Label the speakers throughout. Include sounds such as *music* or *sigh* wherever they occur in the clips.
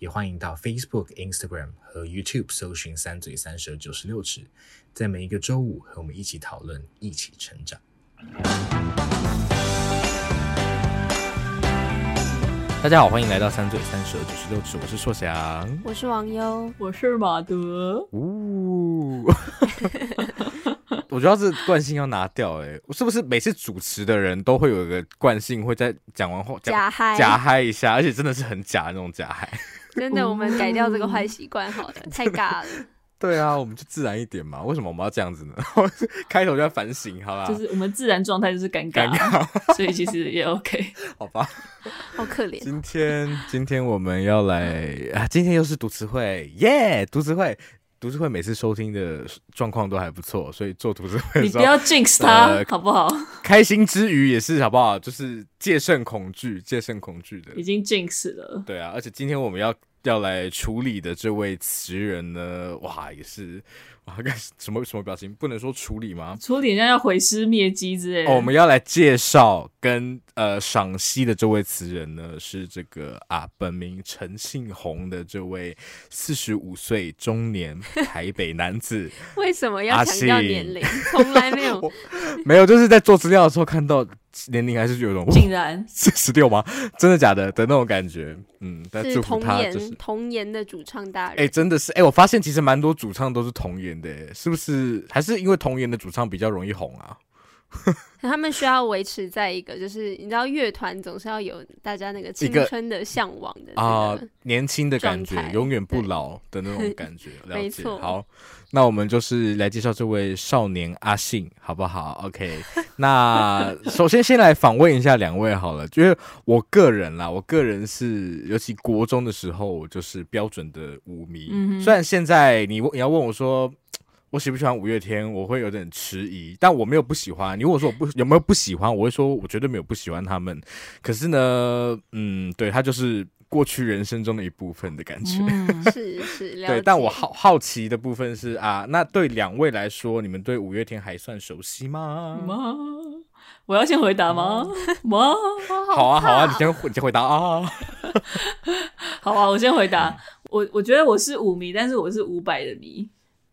Speaker 1: 也欢迎到 Facebook、Instagram 和 YouTube 搜寻“三嘴三舌九十六尺”，在每一个周五和我们一起讨论，一起成长。大家好，欢迎来到“三嘴三舌九十六尺”，我是硕翔，
Speaker 2: 我是王优，
Speaker 3: 我是马德。
Speaker 1: 呜，*laughs* 我觉得这惯性要拿掉哎，是不是每次主持的人都会有一个惯性，会在讲完后
Speaker 2: 假嗨
Speaker 1: 假嗨一下，而且真的是很假的那种假嗨。
Speaker 2: 真的，我们改掉这个坏习惯，好了，太尬了。*laughs*
Speaker 1: 对啊，我们就自然一点嘛。为什么我们要这样子呢？*laughs* 开头就要反省，好吧？
Speaker 3: 就是我们自然状态就是尴尬，尴尬所以其实也 OK，*laughs*
Speaker 1: 好吧？
Speaker 2: 好可怜。
Speaker 1: 今天，今天我们要来啊！今天又是读词汇，耶！读词汇。读书会每次收听的状况都还不错，所以做读书会，
Speaker 3: 你不要 jinx 他，呃、好不好？
Speaker 1: 开心之余也是好不好？就是戒慎恐惧，戒慎恐惧的，
Speaker 3: 已经 jinx 了。
Speaker 1: 对啊，而且今天我们要要来处理的这位词人呢，哇，也是。*laughs* 干什么什么表情？不能说处理吗？
Speaker 3: 处理人家要毁尸灭迹之类的。
Speaker 1: 哦，我们要来介绍跟呃赏析的这位词人呢，是这个啊，本名陈信宏的这位四十五岁中年台北男子。*laughs*
Speaker 2: 为什么要强调年龄？从来没有，*laughs*
Speaker 1: 没有，就是在做资料的时候看到。年龄还是有种，
Speaker 3: 竟然
Speaker 1: 四十六吗？真的假的的那种感觉，嗯，但祝福他就是
Speaker 2: 童颜的主唱大人，
Speaker 1: 哎、欸，真的是，哎、欸，我发现其实蛮多主唱都是童颜的，是不是？还是因为童颜的主唱比较容易红啊？*laughs*
Speaker 2: 他们需要维持在一个，就是你知道，乐团总是要有大家那个青春的向往的啊、呃，
Speaker 1: 年轻的感觉，永远不老的那种感
Speaker 2: 觉。了解，没错。
Speaker 1: 好，那我们就是来介绍这位少年阿信，好不好？OK。*laughs* 那首先先来访问一下两位好了，就是我个人啦，我个人是尤其国中的时候就是标准的舞迷，嗯、虽然现在你你要问我说。我喜不喜欢五月天？我会有点迟疑，但我没有不喜欢。你如果说我不有没有不喜欢，我会说我绝对没有不喜欢他们。可是呢，嗯，对，他就是过去人生中的一部分的感觉。
Speaker 2: 嗯、*laughs* 是是，
Speaker 1: 对。但我好好奇的部分是啊，那对两位来说，你们对五月天还算熟悉吗？
Speaker 3: 吗？我要先回答吗？吗？
Speaker 1: 好啊好啊，你先你先回答啊。*laughs*
Speaker 3: 好啊，我先回答。我我觉得我是五迷，但是我是五百的迷。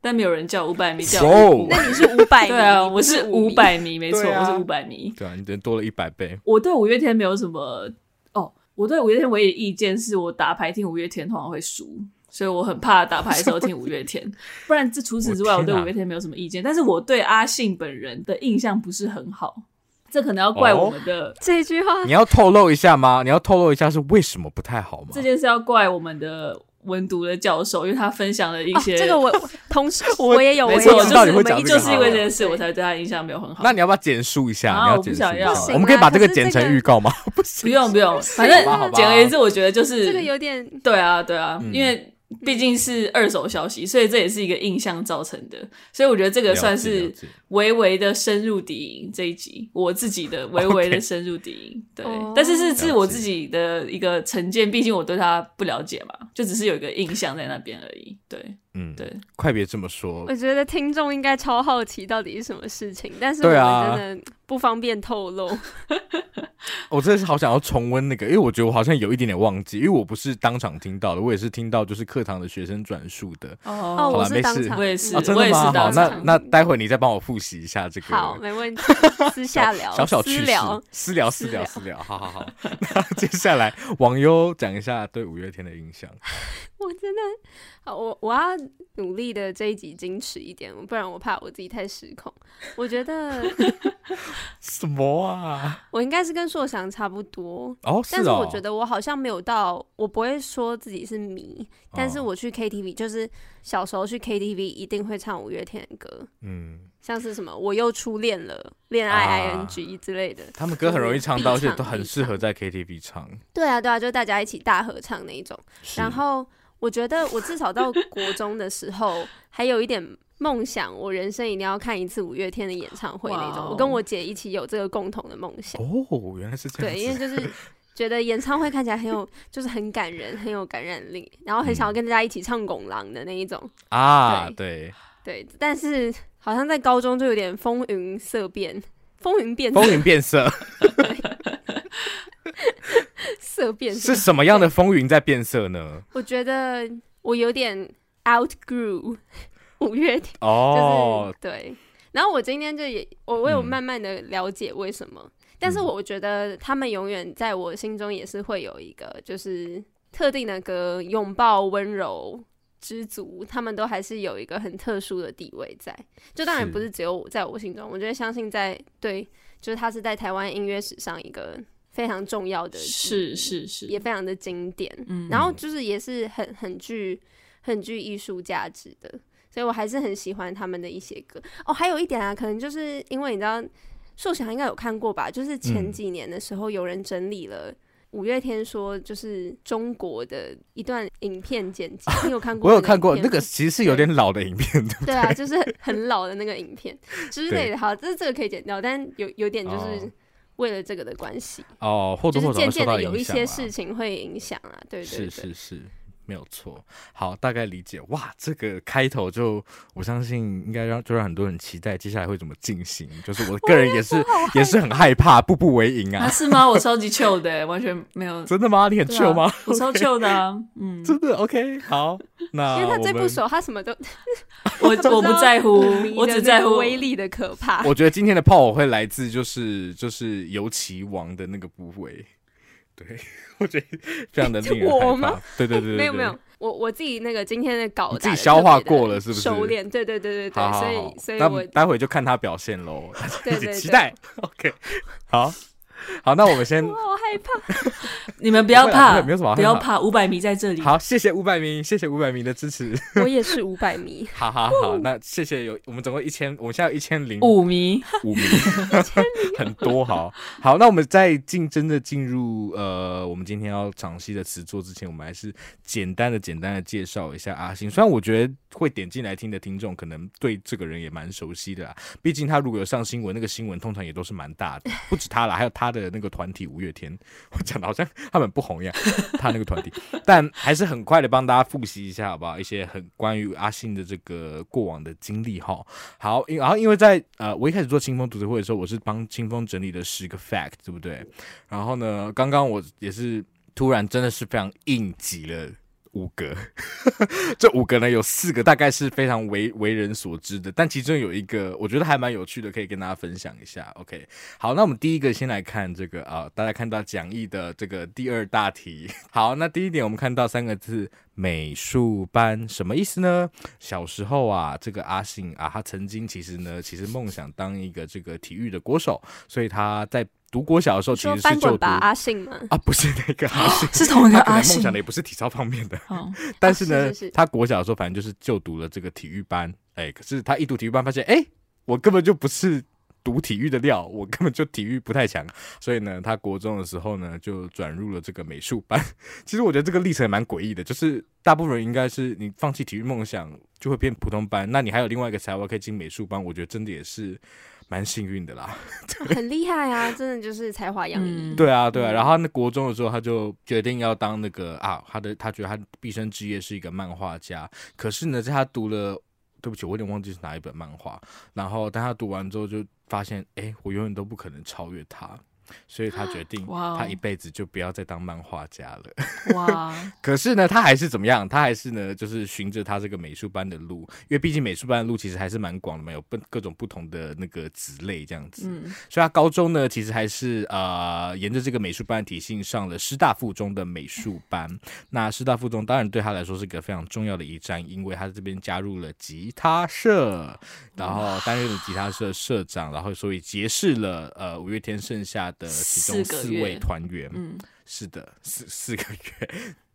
Speaker 3: 但没有人叫五百米，叫我。
Speaker 2: 那你是五百迷？
Speaker 3: 对啊，我是五百米，没错，我是五百米。
Speaker 1: 对啊，你人多了一百倍。
Speaker 3: 我对五月天没有什么哦，我对五月天唯一意见是我打牌听五月天通常会输，所以我很怕打牌的时候听五月天。*laughs* 不然这除此之外，我对五月天没有什么意见。但是我对阿信本人的印象不是很好，这可能要怪我们的
Speaker 2: 这句话。
Speaker 1: 你要透露一下吗？你要透露一下是为什么不太好吗？
Speaker 3: 这件事要怪我们的。文读的教授，因为他分享了一些，
Speaker 2: 哦、这个我同时 *laughs* 我也有，
Speaker 3: 没错，就是就是因为这件事，我才对他印象没有很好。
Speaker 1: 那你要不要简述一下？你要简述一下，
Speaker 3: 不想要，
Speaker 1: 我们可以把这个剪成预告吗？*laughs* 不行，
Speaker 3: 不用不用，反正简而言之，我觉得就是
Speaker 2: 这个有点
Speaker 3: 对啊对啊，因为。毕竟是二手消息，所以这也是一个印象造成的，所以我觉得这个算是微微的深入敌营这一集，我自己的微微的深入敌营，Okay. 对，oh. 但是是是我自己的一个成见，毕竟我对他不了解嘛，就只是有一个印象在那边而已，对。嗯，对，
Speaker 1: 快别这么说。
Speaker 2: 我觉得听众应该超好奇到底是什么事情，但是我们真的不方便透露。啊、*laughs*
Speaker 1: 我真的是好想要重温那个，因为我觉得我好像有一点点忘记，因为我不是当场听到的，我也是听到就是课堂的学生转述的。
Speaker 2: 哦，好了，没事，
Speaker 3: 我也是，
Speaker 1: 啊、真的吗？好，那那待会你再帮我复习一下这个。
Speaker 2: 好，没问题，*laughs* 私下聊，
Speaker 1: 小小私聊，私聊，私聊，私聊。好好好，*laughs* 那接下来网友讲一下对五月天的印象。
Speaker 2: 我真的，好，我我要努力的这一集矜持一点，不然我怕我自己太失控。*laughs* 我觉得
Speaker 1: 什么啊？
Speaker 2: 我应该是跟硕翔差不多
Speaker 1: 哦，
Speaker 2: 但是我觉得我好像没有到，我不会说自己是迷，但是我去 KTV，就是小时候去 KTV 一定会唱五月天的歌，嗯，像是什么我又初恋了、恋爱 ing 之类的，
Speaker 1: 他们歌很容易唱到，而且都很适合在 KTV 唱。
Speaker 2: 对啊，对啊，就大家一起大合唱那一种，然后。我觉得我至少到国中的时候，还有一点梦想我人生一定要看一次五月天的演唱会那种。我跟我姐一起有这个共同的梦想。
Speaker 1: 哦，原来是这样。
Speaker 2: 对，因为就是 *laughs* 觉得演唱会看起来很有，就是很感人，很有感染力，然后很想要跟大家一起唱《拱狼》的那一种。
Speaker 1: 啊，对
Speaker 2: 对，对，但是好像在高中就有点风云色变，风云变，
Speaker 1: 风云变色。*laughs*
Speaker 2: 色变
Speaker 1: 是什么样的风云在变色呢？
Speaker 2: 我觉得我有点 outgrew。*laughs* 五月天
Speaker 1: 哦，
Speaker 2: 就是对。然后我今天就也我我有慢慢的了解为什么，嗯、但是我觉得他们永远在我心中也是会有一个就是特定的歌，拥抱温柔知足，他们都还是有一个很特殊的地位在。就当然不是只有我在我心中，我觉得相信在对，就是他是在台湾音乐史上一个非常重要的，
Speaker 3: 是是是，
Speaker 2: 也非常的经典。嗯，然后就是也是很很具很具艺术价值的。所以我还是很喜欢他们的一些歌哦。还有一点啊，可能就是因为你知道，硕翔应该有看过吧？就是前几年的时候，有人整理了五月天说就是中国的一段影片剪辑，你有看过？*laughs*
Speaker 1: 我有看过，那个其实是有点老的影片，对不对？
Speaker 2: 对啊，*laughs* 就是很老的那个影片之类的。好，这这个可以剪掉，但有有点就是为了这个的关系
Speaker 1: 哦，或多或少会受到影响啊。渐渐的
Speaker 2: 有一些事情会影响啊，对对对，
Speaker 1: 是是是。没有错，好，大概理解。哇，这个开头就我相信应该让就让很多人期待接下来会怎么进行。就是我个人也是 *laughs* 也是很害怕步步为营啊，
Speaker 3: 啊。是吗？我超级 chill 的，完全没有。*laughs*
Speaker 1: 真的吗？你很 chill 吗？
Speaker 3: 啊、我超 chill 的啊，嗯，
Speaker 1: 真的 OK。好，那 *laughs*
Speaker 2: 因为他最不熟，他什么都
Speaker 3: 我我不在乎，我只在乎
Speaker 2: 威力的可怕。
Speaker 1: 我觉得今天的炮火会来自就是就是尤其王的那个部位。对，*laughs* 我觉得非常的令人 *laughs* 害怕。对对对，对，
Speaker 2: 没有没有，我我自己那个今天的稿子
Speaker 1: 自己消化过了，是不是？
Speaker 2: 收敛，对对对对对，所以所以我
Speaker 1: 待会就看他表现喽，
Speaker 2: 对对 *laughs* 对，
Speaker 1: 期待。OK，好。*laughs* 好，那我们先。*laughs*
Speaker 2: 我好害怕，*laughs*
Speaker 3: 你们不要怕，不，不要怕，五百米在这里。
Speaker 1: 好，谢谢五百米，谢谢五百米的支持。
Speaker 2: 我也是五百米。
Speaker 1: 好好好，那谢谢有我们总共一千，我们现在有一千零
Speaker 3: 五米，
Speaker 1: 五迷，很多。好，好，那我们在进真的进入呃，我们今天要赏析的词作之前，我们还是简单的、简单的介绍一下阿星。虽然我觉得会点进来听的听众，可能对这个人也蛮熟悉的啦。毕竟他如果有上新闻，那个新闻通常也都是蛮大的，不止他啦，还有他。的那个团体五月天，*laughs* 我讲的好像他们不红一样，*laughs* 他那个团体，但还是很快的帮大家复习一下，好不好？一些很关于阿信的这个过往的经历哈。好，因然后因为在呃，我一开始做清风读书会的时候，我是帮清风整理了十个 fact，对不对？然后呢，刚刚我也是突然真的是非常应急了。五个，*laughs* 这五个呢，有四个大概是非常为为人所知的，但其中有一个我觉得还蛮有趣的，可以跟大家分享一下。OK，好，那我们第一个先来看这个啊，大家看到讲义的这个第二大题。*laughs* 好，那第一点我们看到三个字美术班，什么意思呢？小时候啊，这个阿信啊，他曾经其实呢，其实梦想当一个这个体育的国手，所以他在。读国小的时候，其实是就读
Speaker 2: 阿信吗？
Speaker 1: 啊，不是那个阿信，
Speaker 3: 是同一个阿信。
Speaker 1: 梦想的也不是体操方面的，*laughs* 但是呢，他国小的时候，反正就是就读了这个体育班。哎，可是他一读体育班，发现哎，我根本就不是读体育的料，我根本就体育不太强。所以呢，他国中的时候呢，就转入了这个美术班。*laughs* 其实我觉得这个历程也蛮诡异的，就是大部分人应该是你放弃体育梦想，就会变普通班。那你还有另外一个才华可以进美术班，我觉得真的也是。蛮幸运的啦，*laughs*
Speaker 2: 很厉害啊！真的就是才华洋溢。
Speaker 1: 对啊，对啊。然后那国中的时候，他就决定要当那个啊，他的他觉得他毕生职业是一个漫画家。可是呢，在他读了，对不起，我有点忘记是哪一本漫画。然后当他读完之后，就发现，哎，我永远都不可能超越他。所以他决定，他一辈子就不要再当漫画家了。哇！*laughs* 可是呢，他还是怎么样？他还是呢，就是循着他这个美术班的路，因为毕竟美术班的路其实还是蛮广的嘛，有不各种不同的那个子类这样子。嗯。所以他高中呢，其实还是呃，沿着这个美术班的体系上了师大附中的美术班。*laughs* 那师大附中当然对他来说是一个非常重要的一站，因为他这边加入了吉他社，然后担任了吉他社社长，然后所以结识了呃五月天剩下的其中四位团员，嗯，是的，四四个月，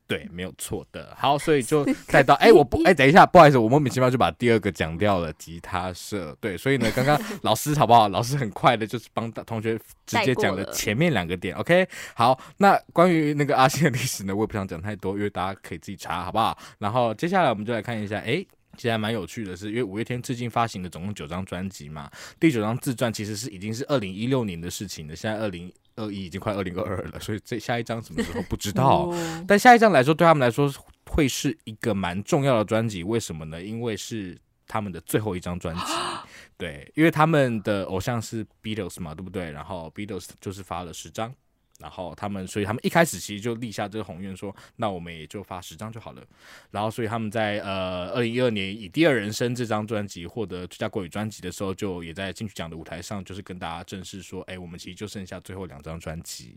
Speaker 1: 对，没有错的。好，所以就带到，哎、欸，我不，哎、欸，等一下，不好意思，我莫名其妙就把第二个讲掉了，吉他社，对，所以呢，刚刚 *laughs* 老师好不好？老师很快的，就是帮同学直接讲了前面两个点，OK。好，那关于那个阿信的历史呢，我也不想讲太多，因为大家可以自己查，好不好？然后接下来我们就来看一下，哎、欸。其实还蛮有趣的是，是因为五月天最近发行的总共九张专辑嘛，第九张自传其实是已经是二零一六年的事情了，现在二零二一已经快二零二二了，所以这下一张什么时候不知道。哦、但下一张来说，对他们来说会是一个蛮重要的专辑，为什么呢？因为是他们的最后一张专辑，*gasps* 对，因为他们的偶像是 Beatles 嘛，对不对？然后 Beatles 就是发了十张。然后他们，所以他们一开始其实就立下这个宏愿，说那我们也就发十张就好了。然后，所以他们在呃二零一二年以《第二人生》这张专辑获得最佳国语专辑的时候，就也在金曲奖的舞台上，就是跟大家正式说，哎，我们其实就剩下最后两张专辑。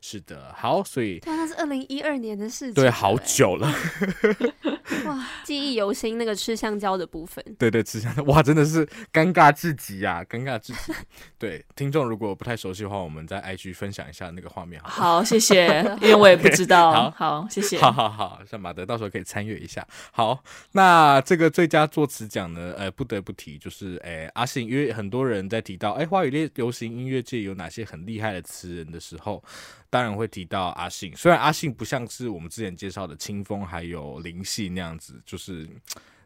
Speaker 1: 是的，好，所以
Speaker 2: 对，那是二零一二年的事情，
Speaker 1: 对，好久了。*laughs* *laughs*
Speaker 2: 哇，记忆犹新，那个吃香蕉的部分，
Speaker 1: 对对，吃香蕉，*laughs* 哇，真的是尴尬至极啊，尴尬至极。*laughs* 对，听众如果不太熟悉的话，我们在 IG 分享一下那个画面好。
Speaker 3: 好，谢谢，因为我也不知道。好，好，谢谢。
Speaker 1: 好好好，像马德到时候可以参与一下。好，那这个最佳作词奖呢？呃，不得不提就是，哎，阿信，因为很多人在提到，哎，华语类流行音乐界有哪些很厉害的词人的时候，当然会提到阿信。虽然阿信不像是我们之前介绍的清风还有林夕那样子，就是。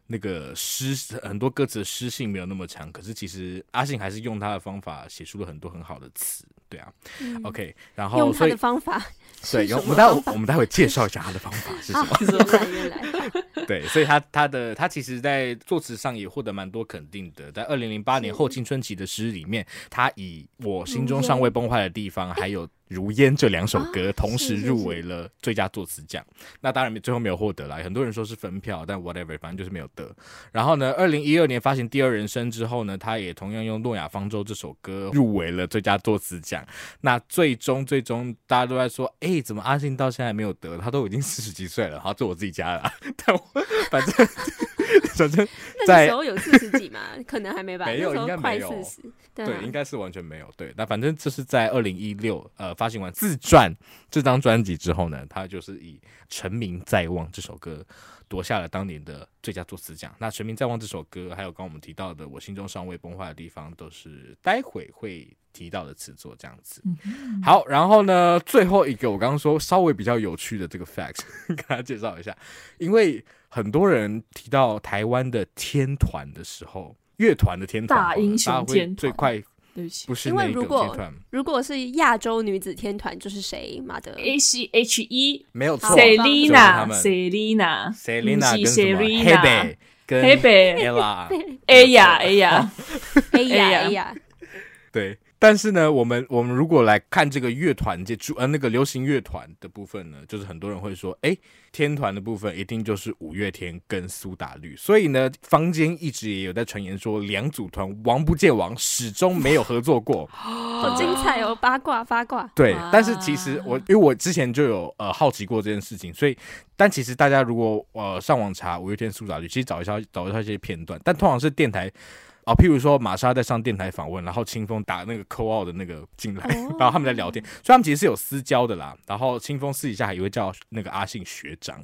Speaker 1: 那个诗很多歌词的诗性没有那么强，可是其实阿信还是用他的方法写出了很多很好的词，对啊。嗯、OK，然后
Speaker 2: 用他的方法，
Speaker 1: 对，用我们待会我们待会介绍一下他的方法是什么。*laughs* 对，所以他他的他其实，在作词上也获得蛮多肯定的。在二零零八年后青春期的诗里面，他以我心中尚未崩坏的地方，还有。如烟这两首歌同时入围了最佳作词奖，那当然最后没有获得啦。很多人说是分票，但 whatever，反正就是没有得。然后呢，二零一二年发行《第二人生》之后呢，他也同样用《诺亚方舟》这首歌入围了最佳作词奖。那最终最终大家都在说，哎，怎么阿信到现在还没有得？他都已经四十几岁了。好，这我自己加的，*laughs* 但我反正反正
Speaker 2: 那时候有四十几嘛，可能还没吧？
Speaker 1: 没有，应该没有。
Speaker 2: 对，
Speaker 1: 对，应该是完全没有。对，那反正这是在二零一六呃发行完自传这张专辑之后呢，他就是以《成名在望》这首歌夺下了当年的最佳作词奖。那《成名在望》这首歌，还有刚刚我们提到的《我心中尚未崩坏的地方》，都是待会会提到的词作这样子。好，然后呢，最后一个我刚刚说稍微比较有趣的这个 fact，*laughs* 跟大家介绍一下，因为很多人提到台湾的天团的时候。乐团的天团，
Speaker 3: 大英雄天团
Speaker 1: 最快，
Speaker 3: 对不起，
Speaker 1: 不是因为。
Speaker 2: 如果如果是亚洲女子天团，就是谁？马德
Speaker 3: A C H E
Speaker 1: 没有错
Speaker 3: ，Selina，Selina，Selina
Speaker 1: 跟什么？黑北，
Speaker 3: 黑北，Ella，A 呀哎呀
Speaker 2: 哎呀哎呀，
Speaker 1: 对。但是呢，我们我们如果来看这个乐团这主呃那个流行乐团的部分呢，就是很多人会说，哎，天团的部分一定就是五月天跟苏打绿。所以呢，坊间一直也有在传言说，两组团王不见王，始终没有合作过。*laughs*
Speaker 2: 好精彩哦，八卦八卦。
Speaker 1: 对，但是其实我因为我之前就有呃好奇过这件事情，所以但其实大家如果呃上网查五月天苏打绿，其实找一下找一下一些片段，但通常是电台。啊，譬如说玛莎在上电台访问，然后清风打那个 call 的那个进来，*laughs* 然后他们在聊天，所以他们其实是有私交的啦。然后清风私底下还以为叫那个阿信学长，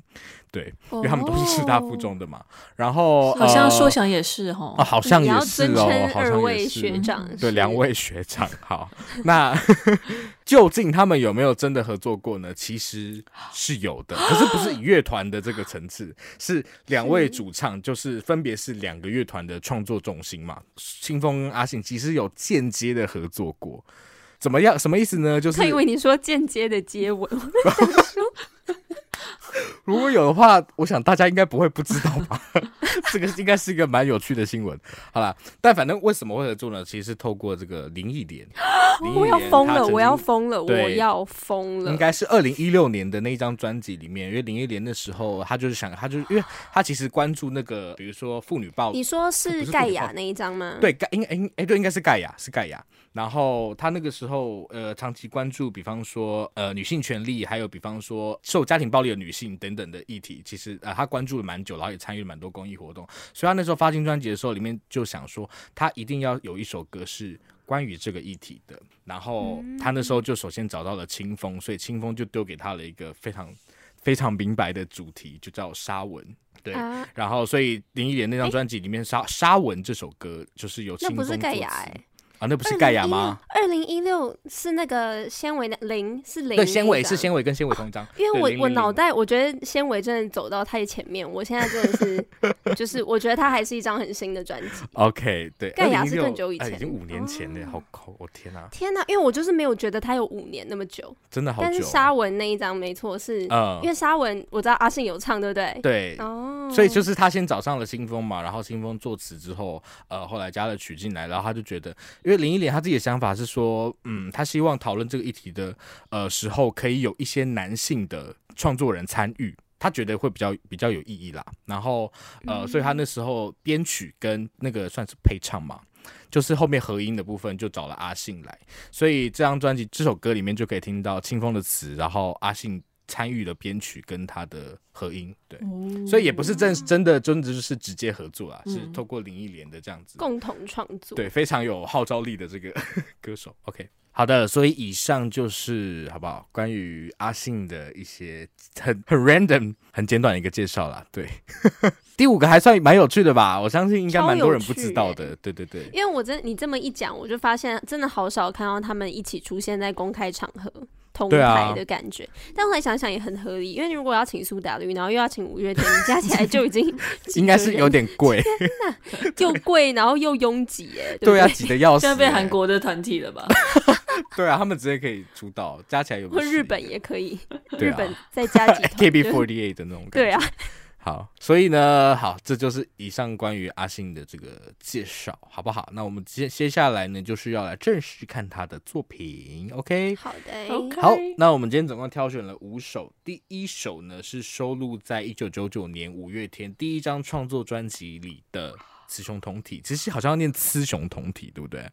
Speaker 1: 对，因为他们都是师大附中的嘛。然后
Speaker 3: 好像说想也是哈，
Speaker 1: 好像也是哦，好像
Speaker 2: 也是。学长，
Speaker 1: 对，两位学长，好，那 *laughs* 究竟他们有没有真的合作过呢？其实是有的，*gasps* 可是不是以乐团的这个层次，是两位主唱，就是分别是两个乐团的创作重心嘛。清风跟阿信其实有间接的合作过，怎么样？什么意思呢？就是他
Speaker 2: 以为你说间接的接吻。*laughs* *laughs*
Speaker 1: 如果有的话，我想大家应该不会不知道吧？*laughs* 这个应该是一个蛮有趣的新闻。好了，但反正为什么会合作呢？其实是透过这个林忆莲，*gasps*
Speaker 2: 我要疯了，我要疯了，我要疯了。
Speaker 1: 应该是二零一六年的那一张专辑里面，因为林忆莲的时候，他就是想，他就是 *laughs* 因为他其实关注那个，比如说妇女暴力。
Speaker 2: 你说是盖亚那一张吗？
Speaker 1: 对，盖应该哎哎对，应该是盖亚，是盖亚。然后他那个时候呃，长期关注，比方说呃女性权利，还有比方说受家庭暴力的女性等等的议题，其实呃他关注了蛮久，然后也参与了蛮多公益活动。所以他那时候发行专辑的时候，里面就想说他一定要有一首歌是关于这个议题的。然后他那时候就首先找到了清风，所以清风就丢给他了一个非常非常明白的主题，就叫沙文。对，然后所以林忆莲那张专辑里面沙沙文这首歌就是由清风作词。啊，那不是盖亚吗？
Speaker 2: 二零一六是那个纤维的零是零，
Speaker 1: 对，纤维是纤维跟纤维同一张。
Speaker 2: 因为我我脑袋我觉得纤维真的走到太前面，我现在真的是 *laughs* 就是我觉得它还是一张很新的专辑。
Speaker 1: OK，对，
Speaker 2: 盖亚是更久以前，
Speaker 1: 已经五年前了，好抠，我天哪，
Speaker 2: 天哪，因为我就是没有觉得它有五年那么久，
Speaker 1: 真的好久。
Speaker 2: 但是沙文那一张没错，是因为沙文我知道阿信有唱，对不对？
Speaker 1: 对，哦，所以就是他先找上了新风嘛，然后新风作词之后，呃，后来加了曲进来，然后他就觉得，因为林忆莲他自己的想法是说，嗯，他希望讨论这个议题的呃时候，可以有一些男性的创作人参与，他觉得会比较比较有意义啦。然后呃，所以他那时候编曲跟那个算是配唱嘛，就是后面合音的部分就找了阿信来，所以这张专辑这首歌里面就可以听到清风的词，然后阿信。参与了编曲跟他的合音，对，哦、所以也不是真真的真的就是直接合作啊，嗯、是透过林忆莲的这样子
Speaker 2: 共同创作，
Speaker 1: 对，非常有号召力的这个 *laughs* 歌手。OK，好的，所以以上就是好不好？关于阿信的一些很 *laughs* 很 random、很简短的一个介绍啦。对，*laughs* 第五个还算蛮有趣的吧？我相信应该蛮多人不知道的。对对对，
Speaker 2: 因为我真你这么一讲，我就发现真的好少看到他们一起出现在公开场合。同台的感觉，啊、但后来想想也很合理，因为如果要请苏打绿，然后又要请五月天，加起来就已经 *laughs*
Speaker 1: 应该是有点贵，
Speaker 2: 又贵，然后又拥挤，哎，
Speaker 1: 对啊，挤得要死，
Speaker 3: 现在被韩国的团体了吧？*laughs*
Speaker 1: 对啊，他们直接可以出道，加起来有，或
Speaker 2: 日本也可以，日本再加几 *laughs*
Speaker 1: KB48 的那种感觉，
Speaker 2: 对啊。
Speaker 1: 好，所以呢，好，这就是以上关于阿信的这个介绍，好不好？那我们接接下来呢，就是要来正式看他的作品，OK？
Speaker 2: 好的
Speaker 3: ，OK。
Speaker 1: 好，那我们今天总共挑选了五首，第一首呢是收录在一九九九年五月天第一张创作专辑里的。雌雄同体，其实好像要念雌雄同体，对不对？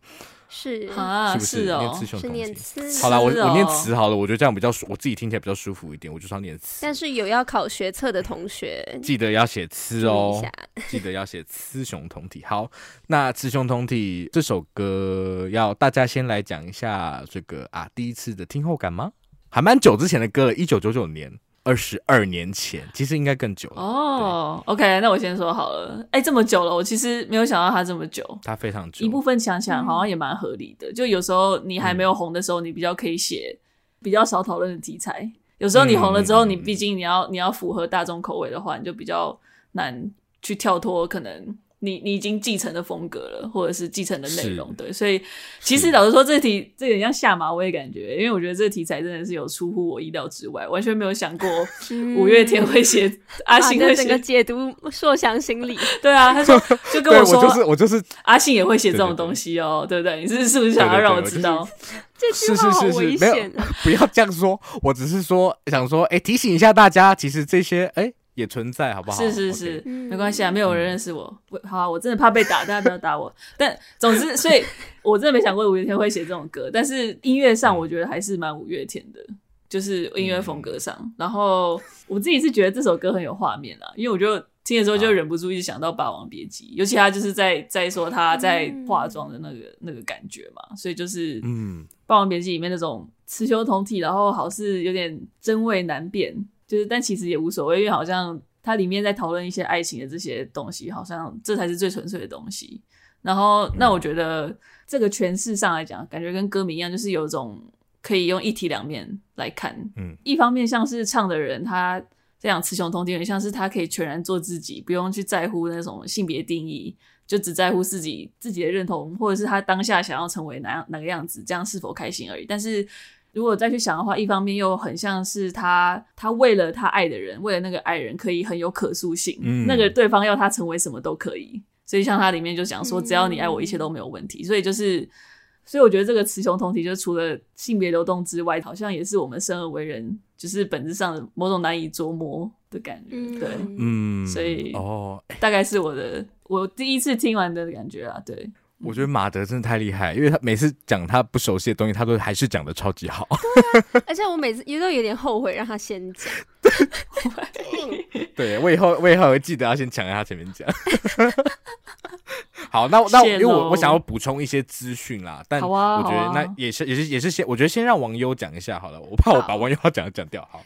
Speaker 2: 是
Speaker 3: 啊，
Speaker 1: 是不是？
Speaker 3: 是哦，
Speaker 1: 念雌雄同体。
Speaker 2: 是
Speaker 1: 好了，我我念雌好了，我觉得这样比较舒，我自己听起来比较舒服一点，我就要念雌。
Speaker 2: 但是有要考学测的同学，
Speaker 1: 记得要写雌哦，*laughs* 记得要写雌雄同体。好，那雌雄同体这首歌，要大家先来讲一下这个啊，第一次的听后感吗？还蛮久之前的歌了，一九九九年。二十二年前，其实应该更久了
Speaker 3: 哦。对 OK，那我先说好了。哎、欸，这么久了，我其实没有想到他这么久。
Speaker 1: 他非常久。
Speaker 3: 一部分想想，好像也蛮合理的。嗯、就有时候你还没有红的时候，你比较可以写比较少讨论的题材。有时候你红了之后，你毕竟你要你要符合大众口味的话，你就比较难去跳脱可能。你你已经继承的风格了，或者是继承的内容，对，所以其实老实说，这题这有点像下马威感觉，因为我觉得这个题材真的是有出乎我意料之外，完全没有想过五月天会写 *laughs* 阿信会写
Speaker 2: 整个解读硕想心理，*laughs*
Speaker 3: 对啊，他说 *laughs* 就跟我说，
Speaker 1: 我就是我就是
Speaker 3: 阿信也会写这种东西哦，对不对，对？你是是不是想要让我知道？
Speaker 2: 这句话好危险，没有，
Speaker 1: 不要这样说，我只是说想说，哎，提醒一下大家，其实这些哎。也存在，好不好？
Speaker 3: 是是是，没关系啊，没有人认识我。好啊，我真的怕被打，大家不要打我。*laughs* 但总之，所以我真的没想过五月天会写这种歌。但是音乐上，我觉得还是蛮五月天的，就是音乐风格上。然后我自己是觉得这首歌很有画面啊，因为我就听的时候就忍不住一直想到《霸王别姬》，尤其他就是在在说他在化妆的那个那个感觉嘛，所以就是嗯，《霸王别姬》里面那种雌雄同体，然后好似有点真伪难辨。就是，但其实也无所谓，因为好像它里面在讨论一些爱情的这些东西，好像这才是最纯粹的东西。然后，那我觉得这个诠释上来讲，感觉跟歌迷一样，就是有一种可以用一体两面来看。嗯，一方面像是唱的人，他这样雌雄同体，有点像是他可以全然做自己，不用去在乎那种性别定义，就只在乎自己自己的认同，或者是他当下想要成为哪样哪个样子，这样是否开心而已。但是。如果再去想的话，一方面又很像是他，他为了他爱的人，为了那个爱人，可以很有可塑性。嗯，那个对方要他成为什么都可以。所以像他里面就讲说，只要你爱我，一切都没有问题。嗯、所以就是，所以我觉得这个雌雄同体，就除了性别流动之外，好像也是我们生而为人，就是本质上的某种难以琢磨的感觉。嗯、对，嗯，所以哦，大概是我的我第一次听完的感觉啊，对。
Speaker 1: 我觉得马德真的太厉害，因为他每次讲他不熟悉的东西，他都还是讲的超级好。
Speaker 2: 对啊，而且我每次也都有点后悔让他先讲。*laughs*
Speaker 1: 对，我以后我以后会记得要先抢在他前面讲。*laughs* 好，那那因为我我想要补充一些资讯啦，但我觉得那也是也是也是先，我觉得先让王优讲一下好了，我怕我把王优要讲的讲掉。好，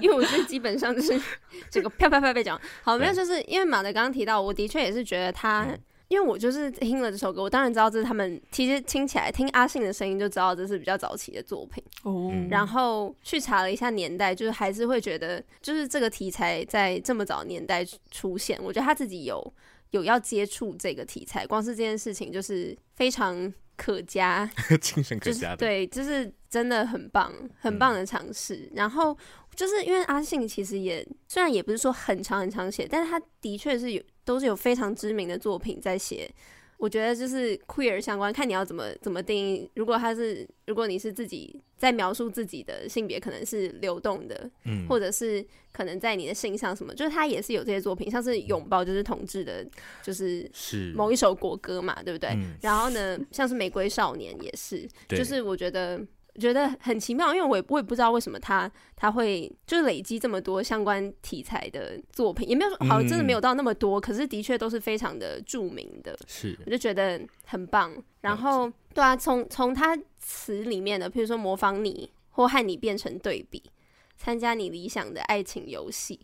Speaker 2: 因为我觉得基本上就是这个啪啪啪被讲好，没有，就是因为马德刚刚提到，我的确也是觉得他。因为我就是听了这首歌，我当然知道这是他们。其实听起来听阿信的声音就知道这是比较早期的作品。哦。然后去查了一下年代，就是还是会觉得，就是这个题材在这么早年代出现，我觉得他自己有有要接触这个题材，光是这件事情就是非常可嘉，*laughs*
Speaker 1: 精神可嘉的。
Speaker 2: 对，就是真的很棒，很棒的尝试。嗯。然后就是因为阿信其实也虽然也不是说很长很长写，但是他的确是有。都是有非常知名的作品在写，我觉得就是 queer 相关，看你要怎么怎么定义。如果他是，如果你是自己在描述自己的性别，可能是流动的，嗯，或者是可能在你的性上什么，就是他也是有这些作品，像是拥抱就是同志的，就是是某一首国歌嘛，对不对？嗯，然后呢，像是玫瑰少年也是，就是我觉得。觉得很奇妙，因为我也我也不知道为什么他他会就是累积这么多相关题材的作品，也没有说好，真的没有到那么多，嗯、可是的确都是非常的著名的，
Speaker 1: 是
Speaker 2: 我就觉得很棒。然后对啊，从从他词里面的，譬如说模仿你或和你变成对比，参加你理想的爱情游戏，